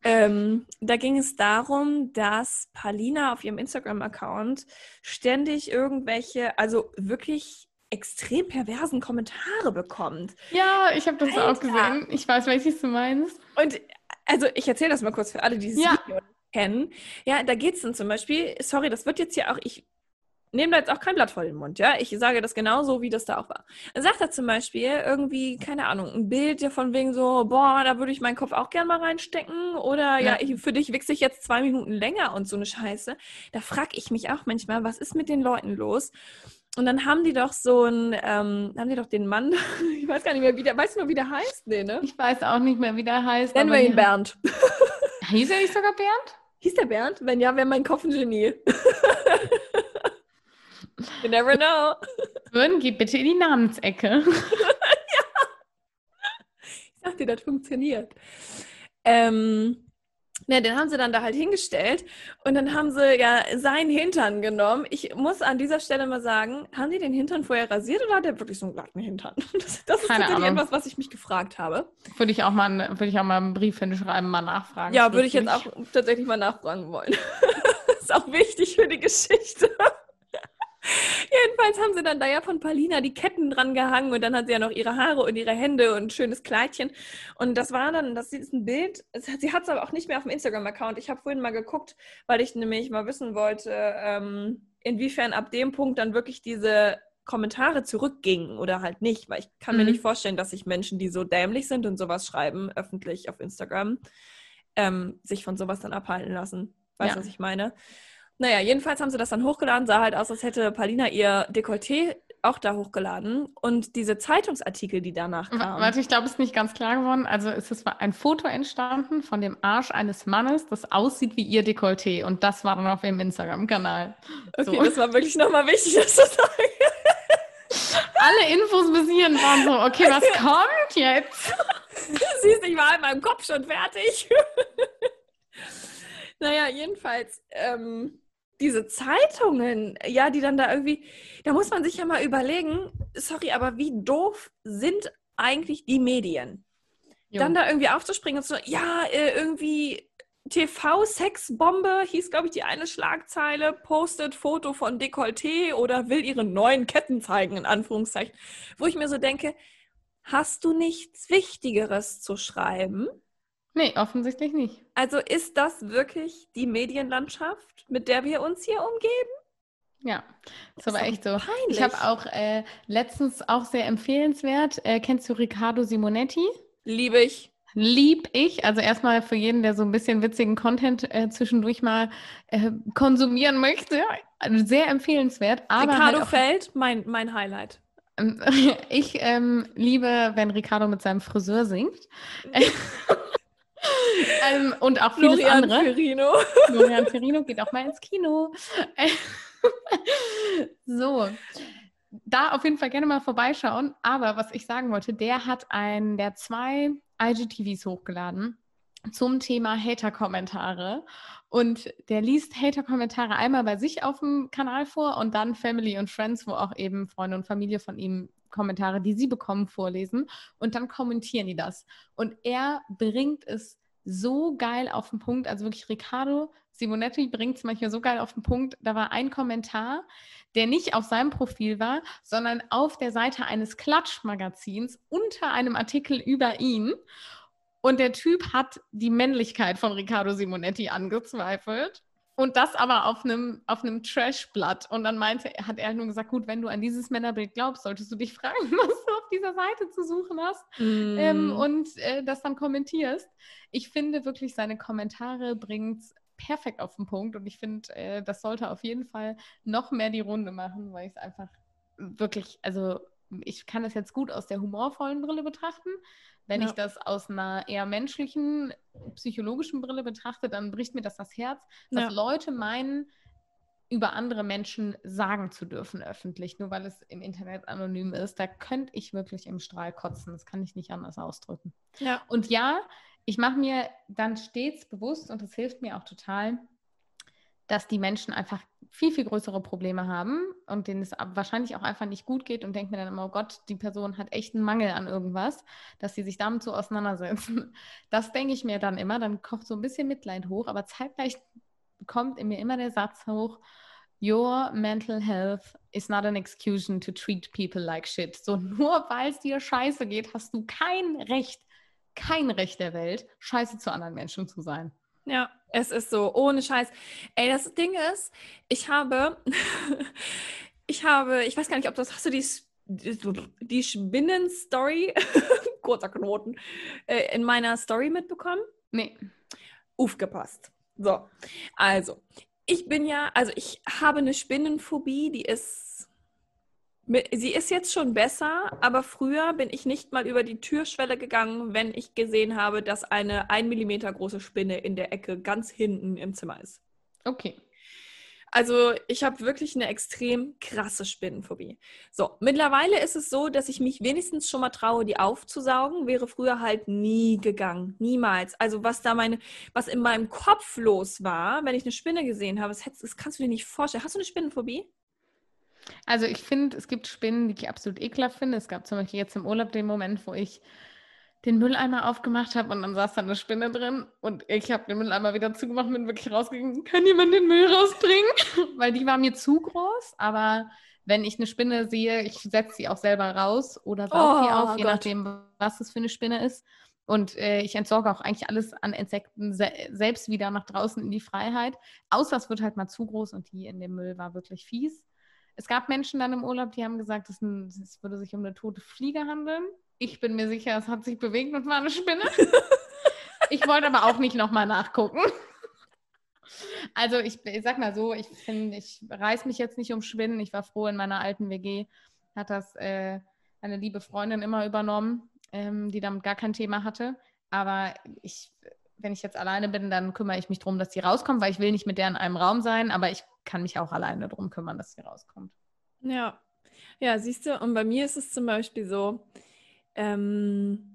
Ähm, da ging es darum, dass Palina auf ihrem Instagram-Account ständig irgendwelche, also wirklich extrem perversen Kommentare bekommt. Ja, ich habe das Alter. auch gesehen. Ich weiß, welches du meinst. Und also ich erzähle das mal kurz für alle, die dieses ja. Video kennen. Ja, da geht es dann zum Beispiel, sorry, das wird jetzt hier auch, ich nehme da jetzt auch kein Blatt vor den Mund, ja. Ich sage das genauso, wie das da auch war. Dann sagt er zum Beispiel irgendwie, keine Ahnung, ein Bild ja von wegen so, boah, da würde ich meinen Kopf auch gern mal reinstecken. Oder ja, ja ich, für dich wichse ich jetzt zwei Minuten länger und so eine Scheiße. Da frage ich mich auch manchmal, was ist mit den Leuten los? Und dann haben die doch so ein, ähm, haben die doch den Mann, <laughs> ich weiß gar nicht mehr, wie der, weißt du noch, wie der heißt? Nee, ne? Ich weiß auch nicht mehr, wie der heißt. Nennen wir ihn Bernd. Hieß er nicht sogar Bernd? Hieß der Bernd? Wenn ja, wäre mein Kopf ein Genie. <laughs> You never know. <laughs> Würden, geh bitte in die Namensecke. <laughs> ja. Ich sag dir, das funktioniert. Ähm, Ne, den haben sie dann da halt hingestellt und dann haben sie ja seinen Hintern genommen. Ich muss an dieser Stelle mal sagen, haben die den Hintern vorher rasiert oder hat der wirklich so einen glatten Hintern? <laughs> Das, das ist Keine tatsächlich Ahnung. etwas, was ich mich gefragt habe. Würde ich auch mal, würde ich auch mal einen Brief hinschreiben, mal nachfragen. Ja, würde ich jetzt auch tatsächlich mal nachfragen wollen. das ist auch wichtig für die Geschichte. Jedenfalls haben sie dann da ja von Paulina die Ketten dran gehangen und dann hat sie ja noch ihre Haare und ihre Hände und ein schönes Kleidchen. Und das war dann, das ist ein Bild, sie hat es aber auch nicht mehr auf dem Instagram-Account. Ich habe vorhin mal geguckt, weil ich nämlich mal wissen wollte, ähm, inwiefern ab dem Punkt dann wirklich diese Kommentare zurückgingen oder halt nicht, weil ich kann mhm. mir nicht vorstellen, dass sich Menschen, die so dämlich sind und sowas schreiben, öffentlich auf Instagram, ähm, sich von sowas dann abhalten lassen. Weißt du, ja. was ich meine? Naja, jedenfalls haben sie das dann hochgeladen, sah halt aus, als hätte Paulina ihr Dekolleté auch da hochgeladen und diese Zeitungsartikel, die danach kamen. Warte, ich glaube, es ist nicht ganz klar geworden. Also es ist ein Foto entstanden von dem Arsch eines Mannes, das aussieht wie ihr Dekolleté und das war dann auf ihrem Instagram-Kanal. Okay, so. das war wirklich nochmal wichtig, das zu sagen. <laughs> Alle Infos bis hierhin waren so, okay, was <laughs> kommt jetzt? Siehst, ich war in meinem Kopf schon fertig. <laughs> naja, jedenfalls, ähm, diese Zeitungen, ja, die dann da irgendwie, da muss man sich ja mal überlegen, sorry, aber wie doof sind eigentlich die Medien? Jo. Dann da irgendwie aufzuspringen und so, ja, äh, irgendwie TV-Sexbombe hieß, glaube ich, die eine Schlagzeile, postet Foto von Dekolleté oder will ihre neuen Ketten zeigen, in Anführungszeichen. Wo ich mir so denke, hast du nichts Wichtigeres zu schreiben? Nee, offensichtlich nicht. Also ist das wirklich die Medienlandschaft, mit der wir uns hier umgeben? Ja, das, ist aber echt so. Peinlich. Ich habe auch äh, letztens auch sehr empfehlenswert. Äh, kennst du Riccardo Simonetti? Liebe ich. Lieb ich. Also erstmal für jeden, der so ein bisschen witzigen Content äh, zwischendurch mal äh, konsumieren möchte. Also sehr empfehlenswert. Aber Ricardo halt Feld, mein, mein Highlight. <laughs> Ich ähm, liebe, wenn Ricardo mit seinem Friseur singt. <laughs> <laughs> ähm, und auch vieles Florian andere. Ferrino. Florian Ferrino geht auch mal ins Kino. <laughs> so, da auf jeden Fall gerne mal vorbeischauen. Aber was ich sagen wollte, der hat ein, der zwei IGTVs hochgeladen zum Thema Hater-Kommentare. Und der liest Hater-Kommentare einmal bei sich auf dem Kanal vor und dann Family und Friends, wo auch eben Freunde und Familie von ihm Kommentare, die sie bekommen, vorlesen. Und dann kommentieren die das. Und er bringt es so geil auf den Punkt. Also wirklich, Riccardo Simonetti bringt es manchmal so geil auf den Punkt. Da war ein Kommentar, der nicht auf seinem Profil war, sondern auf der Seite eines Klatschmagazins unter einem Artikel über ihn. Und der Typ hat die Männlichkeit von Riccardo Simonetti angezweifelt und das aber auf einem, auf einem Trashblatt. Und dann meinte, hat er nur gesagt, gut, wenn du an dieses Männerbild glaubst, solltest du dich <laughs> fragen, was du auf dieser Seite zu suchen hast mm. ähm, und äh, das dann kommentierst. Ich finde wirklich, seine Kommentare bringt perfekt auf den Punkt und ich finde, äh, das sollte auf jeden Fall noch mehr die Runde machen, weil ich es einfach wirklich, also ich kann das jetzt gut aus der humorvollen Brille betrachten, wenn ja. ich das aus einer eher menschlichen, psychologischen Brille betrachte, dann bricht mir das das Herz, dass ja. Leute meinen, über andere Menschen sagen zu dürfen öffentlich, nur weil es im Internet anonym ist. Da könnte ich wirklich im Strahl kotzen. Das kann ich nicht anders ausdrücken. Ja. Und ja, ich mache mir dann stets bewusst, und das hilft mir auch total, dass die Menschen einfach viel, viel größere Probleme haben und denen es wahrscheinlich auch einfach nicht gut geht und denkt mir dann immer, oh Gott, die Person hat echt einen Mangel an irgendwas, dass sie sich damit so auseinandersetzen. <laughs> Das denke ich mir dann immer, dann kocht so ein bisschen Mitleid hoch, aber zeitgleich kommt in mir immer der Satz hoch, Your mental health is not an excuse to treat people like shit. So <laughs> nur weil es dir scheiße geht, hast du kein Recht, kein Recht der Welt, scheiße zu anderen Menschen zu sein. Ja, es ist so, ohne Scheiß. Ey, das Ding ist, ich habe, <laughs> ich habe, ich weiß gar nicht, ob das, hast du die, die Spinnen-Story, <laughs> kurzer Knoten, äh, in meiner Story mitbekommen? Nee. Aufgepasst. So, also, ich bin ja, also ich habe eine Spinnenphobie, die ist Sie ist jetzt schon besser, aber früher bin ich nicht mal über die Türschwelle gegangen, wenn ich gesehen habe, dass eine ein Millimeter große Spinne in der Ecke ganz hinten im Zimmer ist. Okay. Also ich habe wirklich eine extrem krasse Spinnenphobie. So, mittlerweile ist es so, dass ich mich wenigstens schon mal traue, die aufzusaugen. Wäre früher halt nie gegangen, niemals. Also was da meine, was in meinem Kopf los war, wenn ich eine Spinne gesehen habe, das, das kannst du dir nicht vorstellen. Hast du eine Spinnenphobie? Also ich finde, es gibt Spinnen, die ich absolut ekelhaft finde. Es gab zum Beispiel jetzt im Urlaub den Moment, wo ich den Mülleimer aufgemacht habe und dann saß da eine Spinne drin und ich habe den Mülleimer wieder zugemacht und bin wirklich rausgegangen, kann jemand den Müll rausbringen? <laughs> Weil die war mir zu groß, aber wenn ich eine Spinne sehe, ich setze sie auch selber raus oder saug oh, sie auf, je Gott. nachdem, was es für eine Spinne ist. Und äh, ich entsorge auch eigentlich alles an Insekten se selbst wieder nach draußen in die Freiheit. Außer es wird halt mal zu groß und die in dem Müll war wirklich fies. Es gab Menschen dann im Urlaub, die haben gesagt, es, würde sich um eine tote Fliege handeln. Ich bin mir sicher, es hat sich bewegt und war eine Spinne. <laughs> ich wollte aber auch nicht nochmal nachgucken. Also ich, ich, sag mal so, ich finde, ich reiß mich jetzt nicht um Spinnen. Ich war froh in meiner alten WG, hat das äh, eine liebe Freundin immer übernommen, ähm, die damit gar kein Thema hatte. Aber ich, wenn ich jetzt alleine bin, dann kümmere ich mich darum, dass sie rauskommt, weil ich will nicht mit der in einem Raum sein, aber ich kann mich auch alleine darum kümmern, dass sie rauskommt. Ja. Ja, siehst du, und bei mir ist es zum Beispiel so, ähm,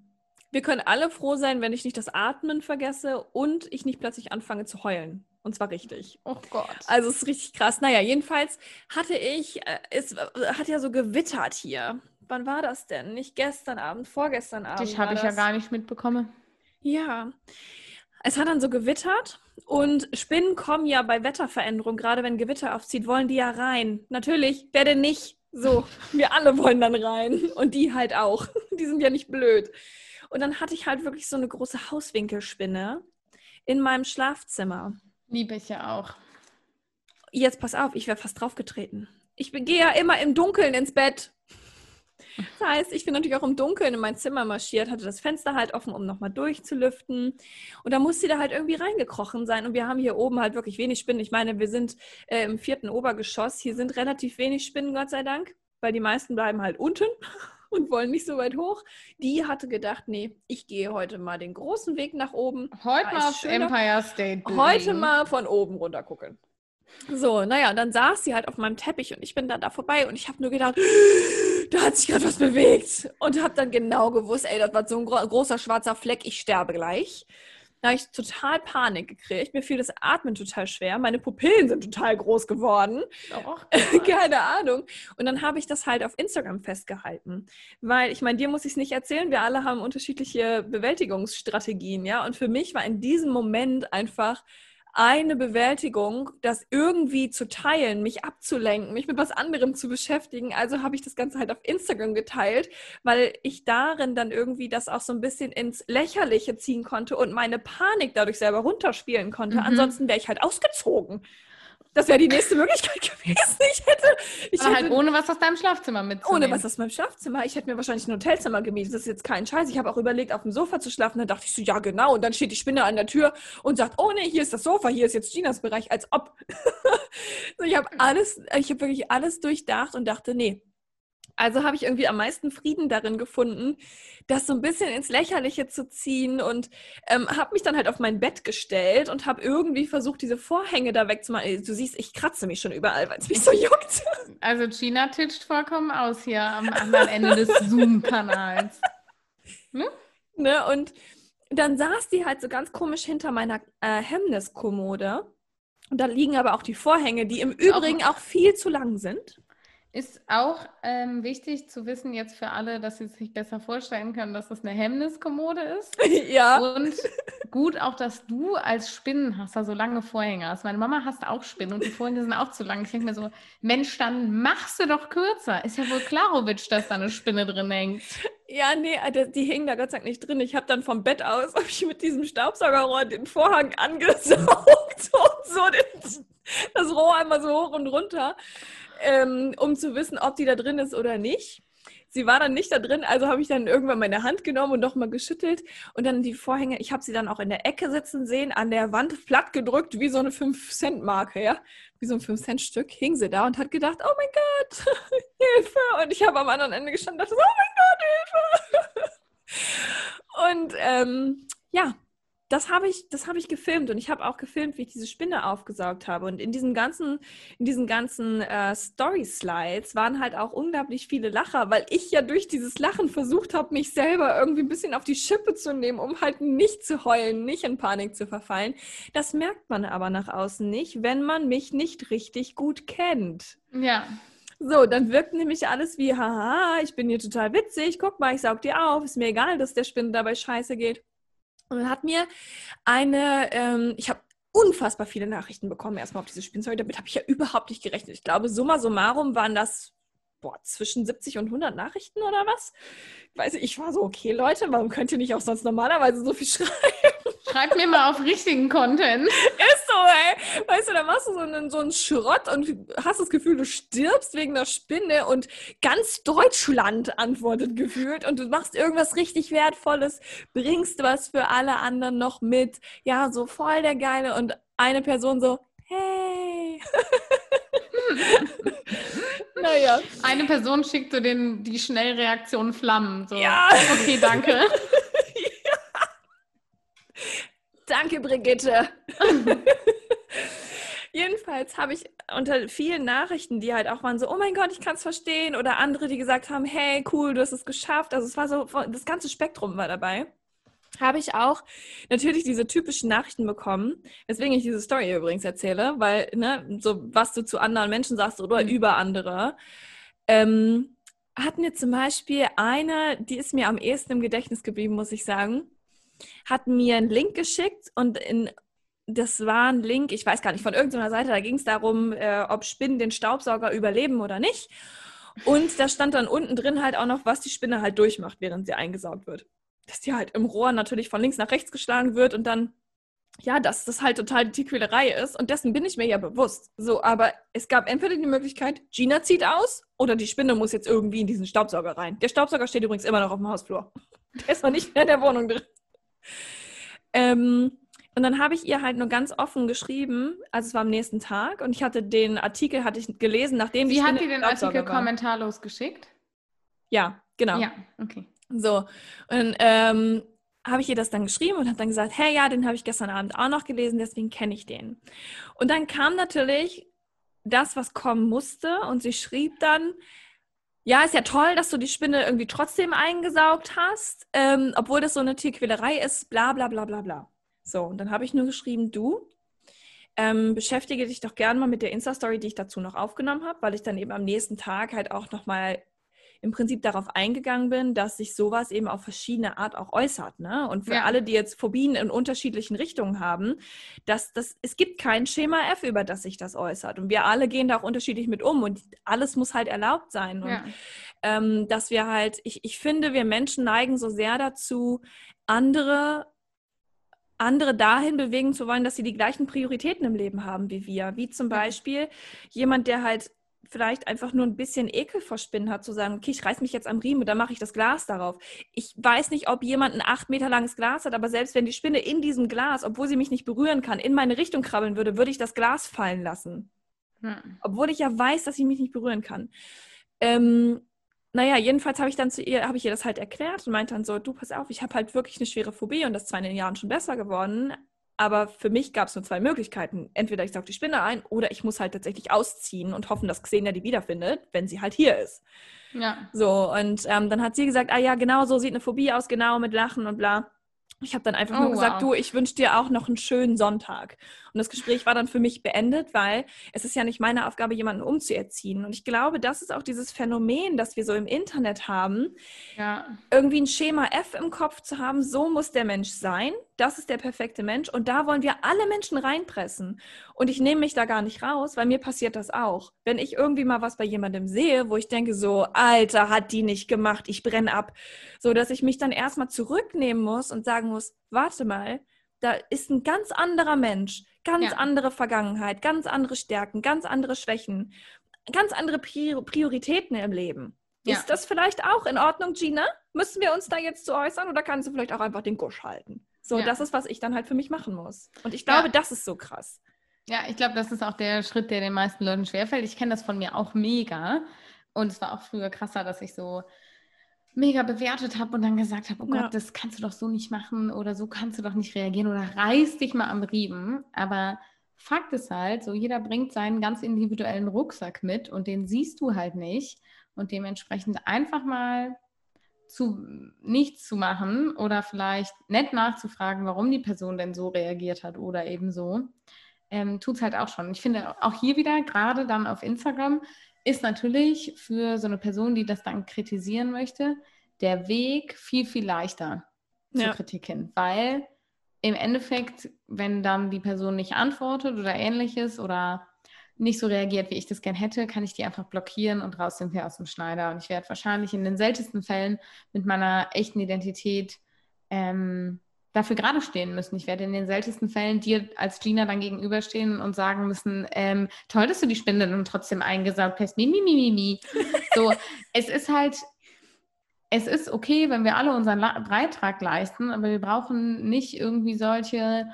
wir können alle froh sein, wenn ich nicht das Atmen vergesse und ich nicht plötzlich anfange zu heulen. Und zwar richtig. Oh Gott. Also es ist richtig krass. Naja, jedenfalls hatte ich, äh, es hat ja so gewittert hier. Wann war das denn? Nicht gestern Abend, vorgestern Abend. Dich habe ich ja gar nicht mitbekommen. Ja. Es hat dann so gewittert und Spinnen kommen ja bei Wetterveränderung, gerade wenn Gewitter aufzieht, wollen die ja rein. Natürlich, wer denn nicht? So, wir alle wollen dann rein und die halt auch. <laughs> Die sind ja nicht blöd. Und dann hatte ich halt wirklich so eine große Hauswinkelspinne in meinem Schlafzimmer. Liebe ich ja auch. Jetzt pass auf, ich wäre fast draufgetreten. Ich gehe ja immer im Dunkeln ins Bett. Das heißt, ich bin natürlich auch im Dunkeln in mein Zimmer marschiert, hatte das Fenster halt offen, um nochmal durchzulüften. Und da musste sie da halt irgendwie reingekrochen sein. Und wir haben hier oben halt wirklich wenig Spinnen. Ich meine, wir sind äh, im vierten Obergeschoss. Hier sind relativ wenig Spinnen, Gott sei Dank, weil die meisten bleiben halt unten <laughs> und wollen nicht so weit hoch. Die hatte gedacht, nee, ich gehe heute mal den großen Weg nach oben. Heute mal aufs Empire State. Building. Heute mal von oben runter gucken. So, naja, und dann saß sie halt auf meinem Teppich und ich bin dann da vorbei und ich habe nur gedacht, da hat sich gerade was bewegt. Und habe dann genau gewusst, ey, das war so ein gro großer schwarzer Fleck, ich sterbe gleich. Da habe ich total Panik gekriegt. Mir fiel das Atmen total schwer. Meine Pupillen sind total groß geworden. Och, <laughs> Keine Ahnung. Und dann habe ich das halt auf Instagram festgehalten. Weil, ich meine, dir muss ich es nicht erzählen. Wir alle haben unterschiedliche Bewältigungsstrategien, ja. Und für mich war in diesem Moment einfach eine Bewältigung, das irgendwie zu teilen, mich abzulenken, mich mit was anderem zu beschäftigen. Also habe ich das Ganze halt auf Instagram geteilt, weil ich darin dann irgendwie das auch so ein bisschen ins Lächerliche ziehen konnte und meine Panik dadurch selber runterspielen konnte. Mhm. Ansonsten wäre ich halt ausgezogen. Das wäre die nächste Möglichkeit <laughs> gewesen. Ich hätte, ich Aber hätte halt ohne was aus deinem Schlafzimmer mitzunehmen. ohne was aus meinem Schlafzimmer. Ich hätte mir wahrscheinlich ein Hotelzimmer gemietet. Das ist jetzt kein Scheiß. Ich habe auch überlegt, auf dem Sofa zu schlafen. Dann dachte ich so, ja genau. Und dann steht die Spinne an der Tür und sagt, oh nee, hier ist das Sofa, hier ist jetzt Ginas Bereich, als ob. <laughs> ich habe alles, ich habe wirklich alles durchdacht und dachte, nee, also habe ich irgendwie am meisten Frieden darin gefunden, das so ein bisschen ins Lächerliche zu ziehen und ähm, habe mich dann halt auf mein Bett gestellt und habe irgendwie versucht, diese Vorhänge da wegzumachen. Du siehst, ich kratze mich schon überall, weil es mich so juckt. <laughs> Also Gina titscht vollkommen aus hier am anderen Ende des Zoom-Kanals. Ne? ne? Und dann saß die halt so ganz komisch hinter meiner äh, Hemmniskommode. Und da liegen aber auch die Vorhänge, die im Übrigen auch viel zu lang sind. Ist auch ähm, wichtig zu wissen jetzt für alle, dass sie sich besser vorstellen können, dass das eine Hemmniskommode ist. <laughs> ja. Und gut auch, dass du als Spinnenhasser so lange Vorhänge hast. Meine Mama hasst auch Spinnen und die Vorhänge sind auch zu lang. Ich denke mir so, Mensch, dann machst du doch kürzer. Ist ja wohl Klarowitsch, dass da eine Spinne drin hängt. Ja, nee, äh, die hingen da Gott sei Dank nicht drin. Ich habe dann vom Bett aus <laughs> ich mit diesem Staubsaugerrohr den Vorhang angesaugt <laughs> und so den, das Rohr einmal so hoch und runter ähm, um zu wissen, ob die da drin ist oder nicht. Sie war dann nicht da drin, also habe ich dann irgendwann meine Hand genommen und nochmal geschüttelt und dann die Vorhänge, ich habe sie dann auch in der Ecke sitzen sehen, an der Wand platt gedrückt, wie so eine 5-Cent-Marke, ja, wie so ein 5-Cent-Stück, hing sie da und hat gedacht, oh mein Gott, <laughs> Hilfe! Und ich habe am anderen Ende gestanden und dachte, oh mein Gott, Hilfe! <laughs> Und ähm, ja, das habe ich, das habe ich gefilmt und ich habe auch gefilmt, wie ich diese Spinne aufgesaugt habe. Und in diesen ganzen, in diesen ganzen äh, Story-Slides waren halt auch unglaublich viele Lacher, weil ich ja durch dieses Lachen versucht habe, mich selber irgendwie ein bisschen auf die Schippe zu nehmen, um halt nicht zu heulen, nicht in Panik zu verfallen. Das merkt man aber nach außen nicht, wenn man mich nicht richtig gut kennt. Ja. So, dann wirkt nämlich alles wie, haha, ich bin hier total witzig, guck mal, ich saug dir auf, ist mir egal, dass der Spinne dabei scheiße geht. Und dann hat mir eine, ähm, ich habe unfassbar viele Nachrichten bekommen, erstmal auf diese Spielzeug. Damit habe ich ja <laughs> überhaupt nicht gerechnet. Ich glaube, summa summarum waren das boah, zwischen 70 und 100 Nachrichten oder was. Weiß ich, ich war so, okay, Leute, warum könnt ihr nicht auch sonst normalerweise so viel <laughs> schreiben? Schreib mir mal auf richtigen Content. Ist so, ey. Weißt du, da machst du so einen, so einen Schrott und hast das Gefühl, du stirbst wegen der Spinne und ganz Deutschland antwortet gefühlt und du machst irgendwas richtig Wertvolles, bringst was für alle anderen noch mit. Ja, so voll der Geile und eine Person so, hey. <laughs> naja. Eine Person schickt so den, die Schnellreaktion Flammen. So. Ja. Okay, danke. <laughs> Danke, Brigitte. <laughs> Jedenfalls habe ich unter vielen Nachrichten, die halt auch waren so, oh mein Gott, ich kann es verstehen, oder andere, die gesagt haben, hey, cool, du hast es geschafft. Also es war so, das ganze Spektrum war dabei. Habe ich auch natürlich diese typischen Nachrichten bekommen, weswegen ich diese Story übrigens erzähle, weil, ne, so was du zu anderen Menschen sagst oder mhm. über andere. Ähm, hatten wir zum Beispiel eine, die ist mir am ehesten im Gedächtnis geblieben, muss ich sagen, hat mir einen Link geschickt und in das war ein Link, ich weiß gar nicht, von irgendeiner Seite, da ging es darum, äh, ob Spinnen den Staubsauger überleben oder nicht. Und da stand dann unten drin halt auch noch, was die Spinne halt durchmacht, während sie eingesaugt wird. Dass die halt im Rohr natürlich von links nach rechts geschlagen wird und dann, ja, dass das halt total die Tierquälerei ist. Und dessen bin ich mir ja bewusst. So, aber es gab entweder die Möglichkeit, Gina zieht aus oder die Spinne muss jetzt irgendwie in diesen Staubsauger rein. Der Staubsauger steht übrigens immer noch auf dem Hausflur. <laughs> Der ist noch nicht mehr in der Wohnung drin. Ähm, und dann habe ich ihr halt nur ganz offen geschrieben, also es war am nächsten Tag und ich hatte den Artikel hatte ich gelesen, nachdem Sie hat dir den Artikel war. kommentarlos geschickt? Ja, genau. Ja, okay. So, und ähm, habe ich ihr das dann geschrieben und habe dann gesagt, hey, ja, den habe ich gestern Abend auch noch gelesen, deswegen kenne ich den. Und dann kam natürlich das, was kommen musste und sie schrieb dann, ja, ist ja toll, dass du die Spinne irgendwie trotzdem eingesaugt hast, ähm, obwohl das so eine Tierquälerei ist, bla bla bla bla bla. So, und dann habe ich nur geschrieben, du, ähm, beschäftige dich doch gern mal mit der Insta-Story, die ich dazu noch aufgenommen habe, weil ich dann eben am nächsten Tag halt auch nochmal im Prinzip darauf eingegangen bin, dass sich sowas eben auf verschiedene Art auch äußert. Ne? Und für ja. alle, die jetzt Phobien in unterschiedlichen Richtungen haben, dass das, es gibt kein Schema F, über das sich das äußert. Und wir alle gehen da auch unterschiedlich mit um und alles muss halt erlaubt sein. Und ja. ähm, dass wir halt, ich, ich finde, wir Menschen neigen so sehr dazu, andere andere dahin bewegen zu wollen, dass sie die gleichen Prioritäten im Leben haben wie wir. Wie zum Beispiel jemand, der halt vielleicht einfach nur ein bisschen Ekel vor Spinnen hat, zu sagen, okay, ich reiß mich jetzt am Riemen und dann mache ich das Glas darauf. Ich weiß nicht, ob jemand ein acht Meter langes Glas hat, aber selbst wenn die Spinne in diesem Glas, obwohl sie mich nicht berühren kann, in meine Richtung krabbeln würde, würde ich das Glas fallen lassen. Hm. Obwohl ich ja weiß, dass sie mich nicht berühren kann. Ähm, naja, jedenfalls habe ich dann zu ihr, habe ich ihr das halt erklärt und meinte dann so, du pass auf, ich habe halt wirklich eine schwere Phobie und das ist zwar in den Jahren schon besser geworden, aber für mich gab es nur zwei Möglichkeiten. Entweder ich saug die Spinne ein oder ich muss halt tatsächlich ausziehen und hoffen, dass Xenia die wiederfindet, wenn sie halt hier ist. Ja. So, und ähm, dann hat sie gesagt, ah ja, genau so sieht eine Phobie aus, genau mit Lachen und bla. Ich habe dann einfach oh, nur gesagt, wow. du, ich wünsche dir auch noch einen schönen Sonntag. Und das Gespräch war dann für mich beendet, weil es ist ja nicht meine Aufgabe, jemanden umzuerziehen. Und ich glaube, das ist auch dieses Phänomen, das wir so im Internet haben, ja. irgendwie ein Schema F im Kopf zu haben, so muss der Mensch sein, das ist der perfekte Mensch und da wollen wir alle Menschen reinpressen. Und ich nehme mich da gar nicht raus, weil mir passiert das auch. Wenn ich irgendwie mal was bei jemandem sehe, wo ich denke so, Alter, hat die nicht gemacht, ich brenne ab, so dass ich mich dann erstmal zurücknehmen muss und sagen muss, warte mal, da ist ein ganz anderer Mensch, ganz ja. andere Vergangenheit, ganz andere Stärken, ganz andere Schwächen, ganz andere Prioritäten im Leben. Ja. Ist das vielleicht auch in Ordnung, Gina? Müssen wir uns da jetzt zu äußern oder kannst du vielleicht auch einfach den Gusch halten? So, ja. das ist, was ich dann halt für mich machen muss. Und ich glaube, ja. das ist so krass. Ja, ich glaube, das ist auch der Schritt, der den meisten Leuten schwerfällt. Ich kenne das von mir auch mega. Und es war auch früher krasser, dass ich so mega bewertet habe und dann gesagt habe, oh Gott, ja. das kannst du doch so nicht machen oder so kannst du doch nicht reagieren oder reiß dich mal am Riemen. Aber Fakt ist halt, so jeder bringt seinen ganz individuellen Rucksack mit und den siehst du halt nicht. Und dementsprechend einfach mal zu nichts zu machen oder vielleicht nett nachzufragen, warum die Person denn so reagiert hat oder eben so, ähm, tut es halt auch schon. Ich finde auch hier wieder, gerade dann auf Instagram, ist natürlich für so eine Person, die das dann kritisieren möchte, der Weg viel, viel leichter zur ja. Kritik hin, weil im Endeffekt, wenn dann die Person nicht antwortet oder ähnliches oder nicht so reagiert, wie ich das gern hätte, kann ich die einfach blockieren und raus sind wir aus dem Schneider. Und ich werde wahrscheinlich in den seltensten Fällen mit meiner echten Identität ähm, dafür gerade stehen müssen. Ich werde in den seltensten Fällen dir als Gina dann gegenüberstehen und sagen müssen, ähm, toll, dass du die Spinde dann trotzdem eingesaugt hast. Mi, mi, mi, mi, mi. <laughs> So, es ist halt, es ist okay, wenn wir alle unseren La Beitrag leisten, aber wir brauchen nicht irgendwie solche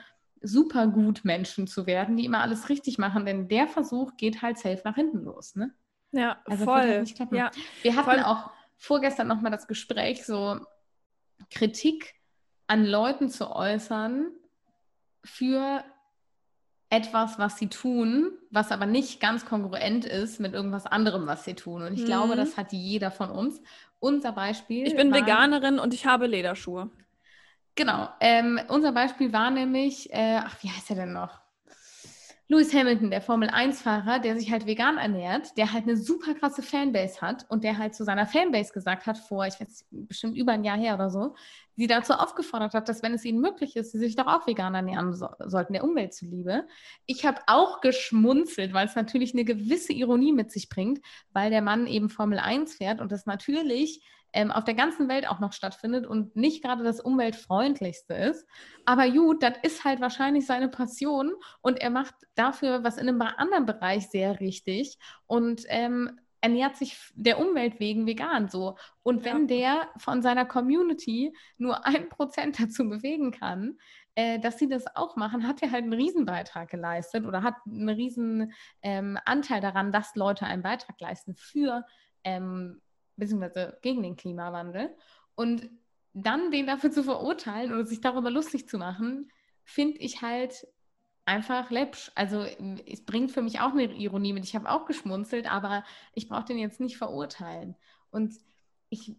super gut Menschen zu werden, die immer alles richtig machen, denn der Versuch geht halt safe nach hinten los, ne? Ja, also voll. Ja. Wir hatten voll. auch vorgestern nochmal das Gespräch, so Kritik an Leuten zu äußern für etwas, was sie tun, was aber nicht ganz kongruent ist mit irgendwas anderem, was sie tun. Und ich mhm. glaube, das hat jeder von uns. Unser Beispiel. Ich bin Veganerin und ich habe Lederschuhe. Genau. Ähm, unser Beispiel war nämlich, äh, ach, wie heißt er denn noch? Lewis Hamilton, der Formel-1-Fahrer, der sich halt vegan ernährt, der halt eine super krasse Fanbase hat und der halt zu seiner Fanbase gesagt hat, vor, ich weiß bestimmt über ein Jahr her oder so, sie dazu aufgefordert hat, dass wenn es ihnen möglich ist, sie sich doch auch vegan ernähren so sollten, der Umwelt zuliebe. Ich habe auch geschmunzelt, weil es natürlich eine gewisse Ironie mit sich bringt, weil der Mann eben Formel 1 fährt und das natürlich ähm, auf der ganzen Welt auch noch stattfindet und nicht gerade das umweltfreundlichste ist. Aber gut, das ist halt wahrscheinlich seine Passion und er macht dafür was in einem anderen Bereich sehr richtig und ähm, ernährt sich der Umwelt wegen vegan so. Und wenn ja. der von seiner Community nur ein Prozent <laughs> dazu bewegen kann, äh, dass sie das auch machen, hat er halt einen Riesenbeitrag geleistet oder hat einen riesen ähm, Anteil daran, dass Leute einen Beitrag leisten für ähm, beziehungsweise gegen den Klimawandel. Und dann den dafür zu verurteilen oder sich darüber lustig zu machen, finde ich halt einfach läppsch. Also es bringt für mich auch eine Ironie mit. Ich habe auch geschmunzelt, aber ich brauche den jetzt nicht verurteilen. Und ich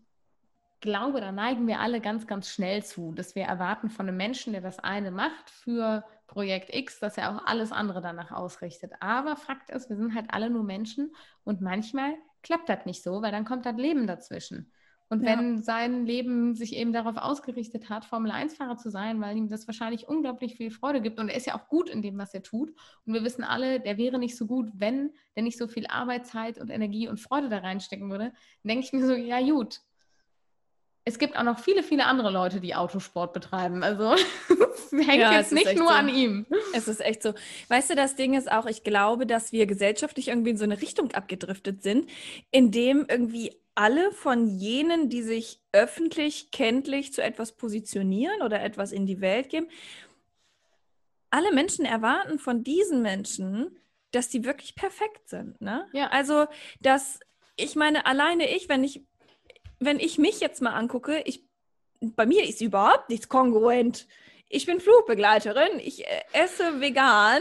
glaube, da neigen wir alle ganz, ganz schnell zu, dass wir erwarten von einem Menschen, der das eine macht für Projekt X, dass er auch alles andere danach ausrichtet. Aber Fakt ist, wir sind halt alle nur Menschen und manchmal klappt das nicht so, weil dann kommt das Leben dazwischen. Und ja. wenn sein Leben sich eben darauf ausgerichtet hat, Formel-1-Fahrer zu sein, weil ihm das wahrscheinlich unglaublich viel Freude gibt und er ist ja auch gut in dem, was er tut. Und wir wissen alle, der wäre nicht so gut, wenn der nicht so viel Arbeitszeit und Energie und Freude da reinstecken würde. Dann denke ich mir so, ja gut, es gibt auch noch viele, viele andere Leute, die Autosport betreiben. Also <laughs> es hängt ja, jetzt nicht nur so. an ihm. Es ist echt so. Weißt du, das Ding ist auch, ich glaube, dass wir gesellschaftlich irgendwie in so eine Richtung abgedriftet sind, in dem irgendwie alle von jenen, die sich öffentlich, kenntlich zu etwas positionieren oder etwas in die Welt geben, alle Menschen erwarten von diesen Menschen, dass die wirklich perfekt sind. Ne? Ja. Also, dass ich meine, alleine ich, wenn ich wenn ich mich jetzt mal angucke, ich, bei mir ist überhaupt nichts kongruent. Ich bin Flugbegleiterin, ich äh, esse vegan,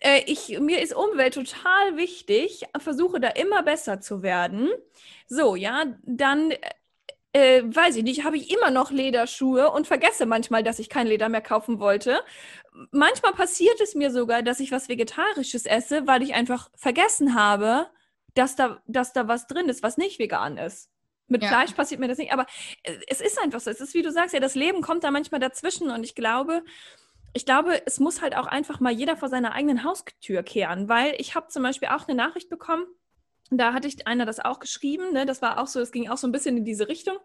äh, ich, mir ist Umwelt total wichtig, versuche da immer besser zu werden. So, ja, dann äh, weiß ich nicht, habe ich immer noch Lederschuhe und vergesse manchmal, dass ich kein Leder mehr kaufen wollte. Manchmal passiert es mir sogar, dass ich was Vegetarisches esse, weil ich einfach vergessen habe, dass da, dass da was drin ist, was nicht vegan ist. Mit ja. Fleisch passiert mir das nicht, aber äh, es ist einfach so. Es ist, wie du sagst, ja, das Leben kommt da manchmal dazwischen und ich glaube, ich glaube, es muss halt auch einfach mal jeder vor seiner eigenen Haustür kehren, weil ich habe zum Beispiel auch eine Nachricht bekommen, da hatte ich einer das auch geschrieben, ne? das war auch so, es ging auch so ein bisschen in diese Richtung.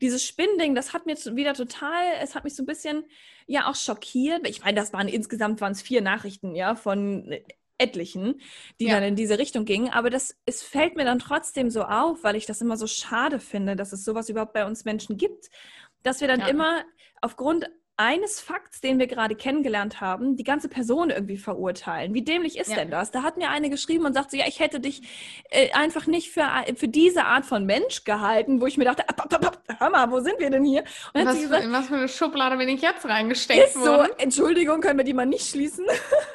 Dieses Spinnding, das hat mir wieder total, es hat mich so ein bisschen, ja, auch schockiert. Ich meine, das waren insgesamt waren es vier Nachrichten, ja, von etlichen, die ja. dann in diese Richtung gingen. Aber das, es fällt mir dann trotzdem so auf, weil ich das immer so schade finde, dass es sowas überhaupt bei uns Menschen gibt, dass wir dann ja. immer aufgrund eines Fakts, den wir gerade kennengelernt haben, die ganze Person irgendwie verurteilen. Wie dämlich ist ja. denn das? Da hat mir eine geschrieben und sagt so, ja, ich hätte dich äh, einfach nicht für, für diese Art von Mensch gehalten, wo ich mir dachte, ab, ab, ab, hör mal, wo sind wir denn hier? Und was, gesagt, in was für eine Schublade bin ich jetzt reingesteckt ist worden? so, Entschuldigung, können wir die mal nicht schließen?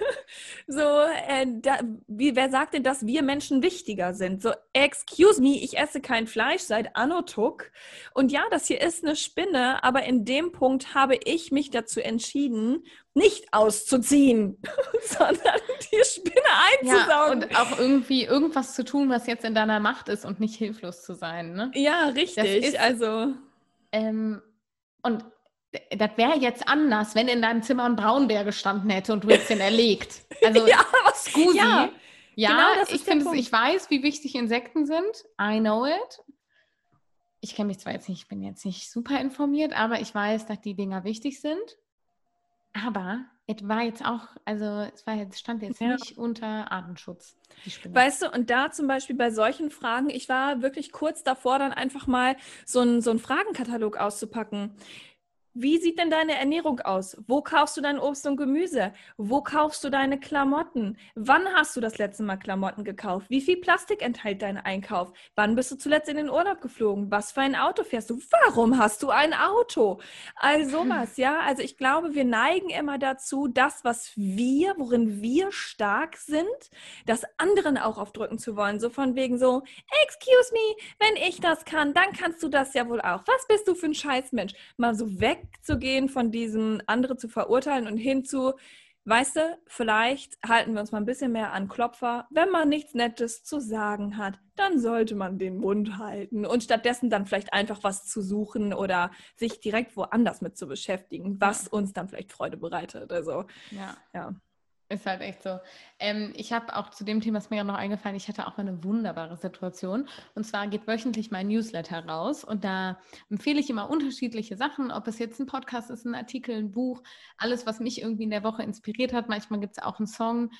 <laughs> so, äh, da, wie, wer sagt denn, dass wir Menschen wichtiger sind? So, excuse me, ich esse kein Fleisch seit Anotuk. Und ja, das hier ist eine Spinne, aber in dem Punkt habe ich mich dazu entschieden, nicht auszuziehen, <laughs> sondern die Spinne einzusaugen. Ja, und auch irgendwie irgendwas zu tun, was jetzt in deiner Macht ist und nicht hilflos zu sein. Ne? Ja, richtig. Ist, also. Ähm, und das wäre jetzt anders, wenn in deinem Zimmer ein Braunbär gestanden hätte und du hättest ihn erlegt. Also, <laughs> ja, was Scusi. Ja, ja genau, ich, finde, ich weiß, wie wichtig Insekten sind. I know it ich kenne mich zwar jetzt nicht, ich bin jetzt nicht super informiert, aber ich weiß, dass die Dinger wichtig sind. Aber es war jetzt auch, also es war jetzt, stand jetzt ja. nicht unter Artenschutz. Weißt du, und da zum Beispiel bei solchen Fragen, ich war wirklich kurz davor, dann einfach mal so einen so einen Fragenkatalog auszupacken. Wie sieht denn deine Ernährung aus? Wo kaufst du dein Obst und Gemüse? Wo kaufst du deine Klamotten? Wann hast du das letzte Mal Klamotten gekauft? Wie viel Plastik enthält dein Einkauf? Wann bist du zuletzt in den Urlaub geflogen? Was für ein Auto fährst du? Warum hast du ein Auto? All sowas, ja. Also ich glaube, wir neigen immer dazu, das, was wir, worin wir stark sind, das anderen auch aufdrücken zu wollen. So von wegen so, excuse me, wenn ich das kann, dann kannst du das ja wohl auch. Was bist du für ein Scheißmensch? Mal so wegzugehen von diesem andere zu verurteilen und hinzu, weißt du, vielleicht halten wir uns mal ein bisschen mehr an Klopfer. Wenn man nichts Nettes zu sagen hat, dann sollte man den Mund halten und stattdessen dann vielleicht einfach was zu suchen oder sich direkt woanders mit zu beschäftigen, was ja. uns dann vielleicht Freude bereitet. Also, ja. ja. Ist halt echt so. Ähm, ich habe auch zu dem Thema, was mir gerade noch eingefallen, ich hatte auch eine wunderbare Situation. Und zwar geht wöchentlich mein Newsletter raus und da empfehle ich immer unterschiedliche Sachen, ob es jetzt ein Podcast ist, ein Artikel, ein Buch, alles, was mich irgendwie in der Woche inspiriert hat. Manchmal gibt es auch einen Song,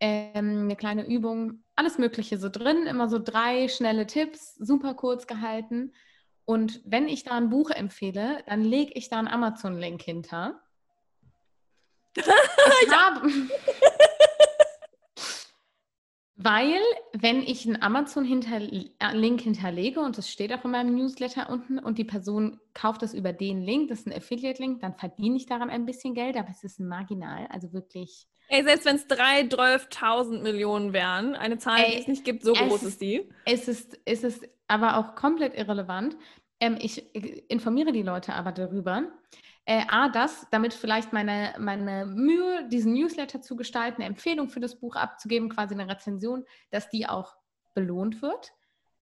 ähm, eine kleine Übung, alles Mögliche so drin. Immer so drei schnelle Tipps, super kurz gehalten. Und wenn ich da ein Buch empfehle, dann lege ich da einen Amazon-Link hinter. Ich habe, weil, wenn ich einen Amazon-Link äh, hinterlege und das steht auch in meinem Newsletter unten und die Person kauft das über den Link, das ist ein Affiliate-Link, dann verdiene ich daran ein bisschen Geld, aber es ist marginal, also wirklich. Ey, selbst wenn es 3.000 Millionen wären, eine Zahl, Ey, die es nicht gibt, so groß ist die. Es ist, es ist aber auch komplett irrelevant. Ähm, ich informiere die Leute aber darüber, äh, A, das, damit vielleicht meine, meine Mühe, diesen Newsletter zu gestalten, eine Empfehlung für das Buch abzugeben, quasi eine Rezension, dass die auch belohnt wird.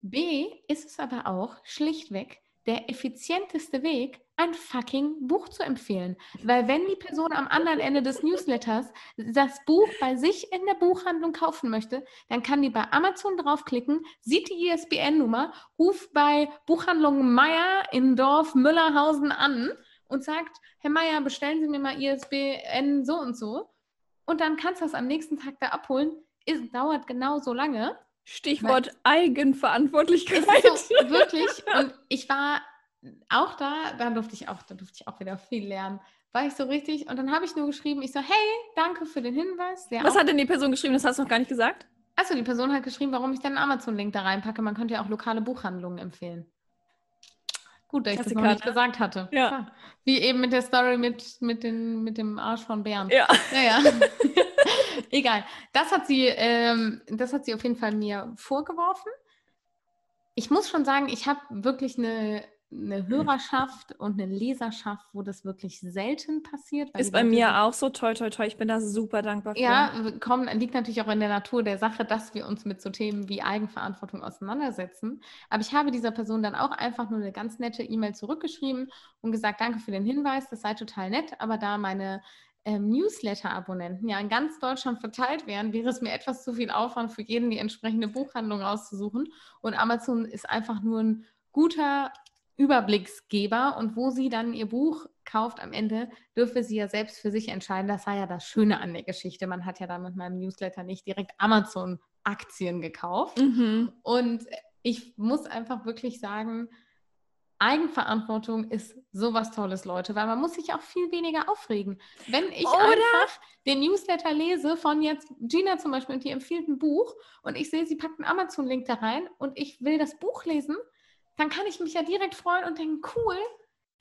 B, ist es aber auch schlichtweg der effizienteste Weg, ein fucking Buch zu empfehlen. Weil wenn die Person am anderen Ende des Newsletters das Buch bei sich in der Buchhandlung kaufen möchte, dann kann die bei Amazon draufklicken, sieht die ISBN-Nummer, ruft bei Buchhandlung Meier in Dorf Müllerhausen an und sagt, Herr Meier, bestellen Sie mir mal ISBN so und so. Und dann kannst du das am nächsten Tag da abholen. Es dauert genauso lange. Stichwort Eigenverantwortlichkeit. So, <laughs> wirklich. Und ich war auch da, da durfte ich auch, da durfte ich auch wieder viel lernen. War ich so richtig und dann habe ich nur geschrieben, ich so, hey, danke für den Hinweis. Was hat denn die Person geschrieben? Das hast du noch gar nicht gesagt? Achso, die Person hat geschrieben, warum ich dann einen Amazon-Link da reinpacke. Man könnte ja auch lokale Buchhandlungen empfehlen. Gut, dass ich das noch nicht gesagt hatte. Ja. Klar. Wie eben mit der Story mit, mit, den, mit dem Arsch von Bernd. Ja. ja, ja. <laughs> Egal. Das hat, sie, ähm, das hat sie auf jeden Fall mir vorgeworfen. Ich muss schon sagen, ich habe wirklich eine eine Hörerschaft und eine Leserschaft, wo das wirklich selten passiert. Ist bei mir auch so, toll, toll, toll. Ich bin da super dankbar für. Ja, komm, liegt natürlich auch in der Natur der Sache, dass wir uns mit so Themen wie Eigenverantwortung auseinandersetzen. Aber ich habe dieser Person dann auch einfach nur eine ganz nette E-Mail zurückgeschrieben und gesagt, danke für den Hinweis, das sei total nett, aber da meine ähm, Newsletter-Abonnenten ja in ganz Deutschland verteilt wären, wäre es mir etwas zu viel Aufwand für jeden, die entsprechende Buchhandlung rauszusuchen. Und Amazon ist einfach nur ein guter Überblicksgeber und wo sie dann ihr Buch kauft am Ende, dürfe sie ja selbst für sich entscheiden. Das war ja das Schöne an der Geschichte. Man hat ja dann mit meinem Newsletter nicht direkt Amazon-Aktien gekauft. Mhm. Und ich muss einfach wirklich sagen, Eigenverantwortung ist sowas Tolles, Leute, weil man muss sich auch viel weniger aufregen. Wenn ich Oder? einfach den Newsletter lese von jetzt Gina zum Beispiel und die empfiehlt ein Buch und ich sehe, sie packt einen Amazon-Link da rein und ich will das Buch lesen, dann kann ich mich ja direkt freuen und denken, cool,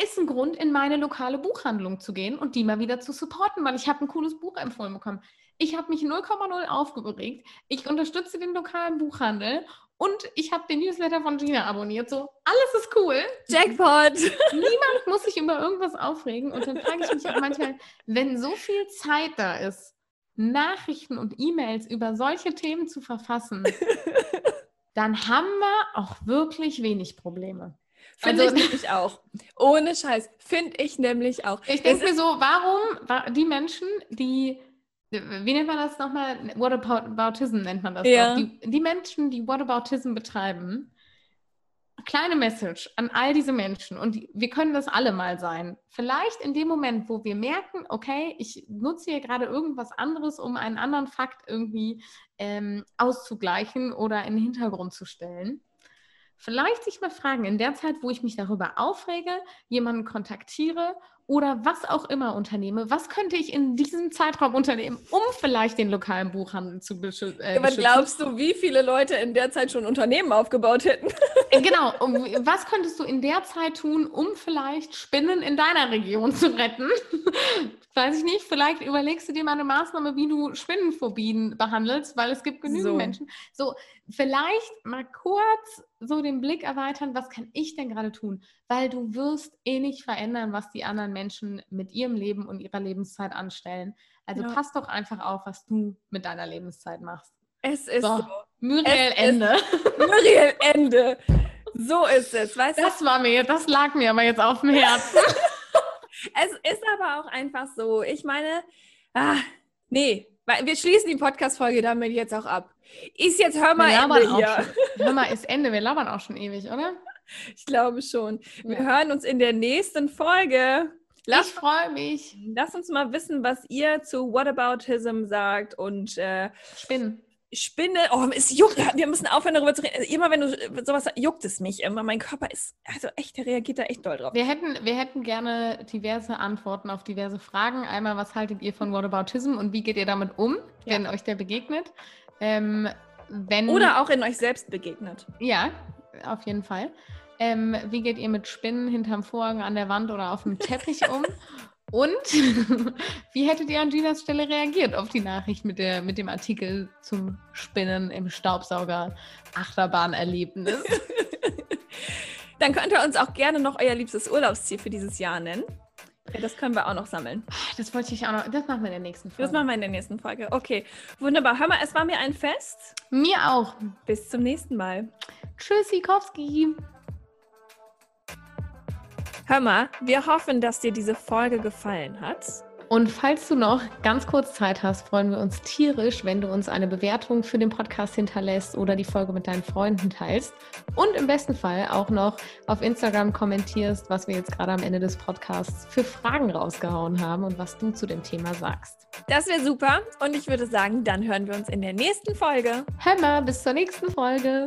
ist ein Grund, in meine lokale Buchhandlung zu gehen und die mal wieder zu supporten, weil ich habe ein cooles Buch empfohlen bekommen. Ich habe mich 0,0 aufgeregt. Ich unterstütze den lokalen Buchhandel und ich habe den Newsletter von Gina abonniert. So, alles ist cool. Jackpot. <laughs> Niemand muss sich über irgendwas aufregen. Und dann frage ich mich auch manchmal, wenn so viel Zeit da ist, Nachrichten und E-Mails über solche Themen zu verfassen, <laughs> dann haben wir auch wirklich wenig Probleme. Finde also, ich nämlich auch. Ohne Scheiß. Finde ich nämlich auch. Ich denke mir so, warum die Menschen, die, wie nennt man das nochmal? Whataboutism nennt man das. Ja. Die, die Menschen, die Whataboutism betreiben, kleine Message an all diese Menschen und wir können das alle mal sein. Vielleicht in dem Moment, wo wir merken, okay, ich nutze hier gerade irgendwas anderes, um einen anderen Fakt irgendwie ähm, auszugleichen oder in den Hintergrund zu stellen. Vielleicht sich mal fragen, in der Zeit, wo ich mich darüber aufrege, jemanden kontaktiere oder was auch immer unternehme, was könnte ich in diesem Zeitraum unternehmen, um vielleicht den lokalen Buchhandel zu beschü äh, Aber glaubst du, wie viele Leute in der Zeit schon Unternehmen aufgebaut hätten? Äh, genau. Was könntest du in der Zeit tun, um vielleicht Spinnen in deiner Region zu retten? <laughs> Weiß ich nicht. Vielleicht überlegst du dir mal eine Maßnahme, wie du Spinnenphobien behandelst, weil es gibt genügend so. Menschen. So, vielleicht mal kurz so den Blick erweitern, was kann ich denn gerade tun? Weil du wirst eh nicht verändern, was die anderen Menschen mit ihrem Leben und ihrer Lebenszeit anstellen. Also ja. pass doch einfach auf, was du mit deiner Lebenszeit machst. Es ist so. so. Muriel Ende. <laughs> Muriel Ende. So ist es. Weißt das du? war mir, das lag mir aber jetzt auf dem Herzen. <laughs> <laughs> es ist aber auch einfach so. Ich meine, ah, nee, wir schließen die Podcast-Folge damit jetzt auch ab. Ist jetzt hör mal Ende hier. Hör mal, ist Ende. Wir labern auch schon ewig, oder? <laughs> Ich glaube schon. Wir ja. hören uns in der nächsten Folge. Lass, ich freue mich. Lass uns mal wissen, was ihr zu Whataboutism sagt und äh, Spinnen. Spinne, oh, es juckt, wir müssen aufhören darüber zu reden. Also immer wenn du sowas juckt es mich immer. Mein Körper ist, also echt, der reagiert da echt doll drauf. Wir hätten, wir hätten gerne diverse Antworten auf diverse Fragen. Einmal, was haltet ihr von Whataboutism und wie geht ihr damit um, ja. wenn euch der begegnet? Ähm, wenn, Oder auch in euch selbst begegnet. Ja, auf jeden Fall. Ähm, wie geht ihr mit Spinnen hinterm Vorhang an der Wand oder auf dem Teppich <laughs> um? Und <laughs> wie hättet ihr an Ginas Stelle reagiert auf die Nachricht mit, der, mit dem Artikel zum Spinnen im Staubsauger Achterbahnerlebnis? <laughs> Dann könnt ihr uns auch gerne noch euer liebstes Urlaubsziel für dieses Jahr nennen. Das können wir auch noch sammeln. Das wollte ich auch noch. Das machen wir in der nächsten Folge. Das machen wir in der nächsten Folge. Okay, wunderbar. Hör mal, es war mir ein Fest. Mir auch. Bis zum nächsten Mal. Tschüssikowski. Hör mal, wir hoffen, dass dir diese Folge gefallen hat. Und falls du noch ganz kurz Zeit hast, freuen wir uns tierisch, wenn du uns eine Bewertung für den Podcast hinterlässt oder die Folge mit deinen Freunden teilst. Und im besten Fall auch noch auf Instagram kommentierst, was wir jetzt gerade am Ende des Podcasts für Fragen rausgehauen haben und was du zu dem Thema sagst. Das wäre super. Und ich würde sagen, dann hören wir uns in der nächsten Folge. Hör mal, bis zur nächsten Folge.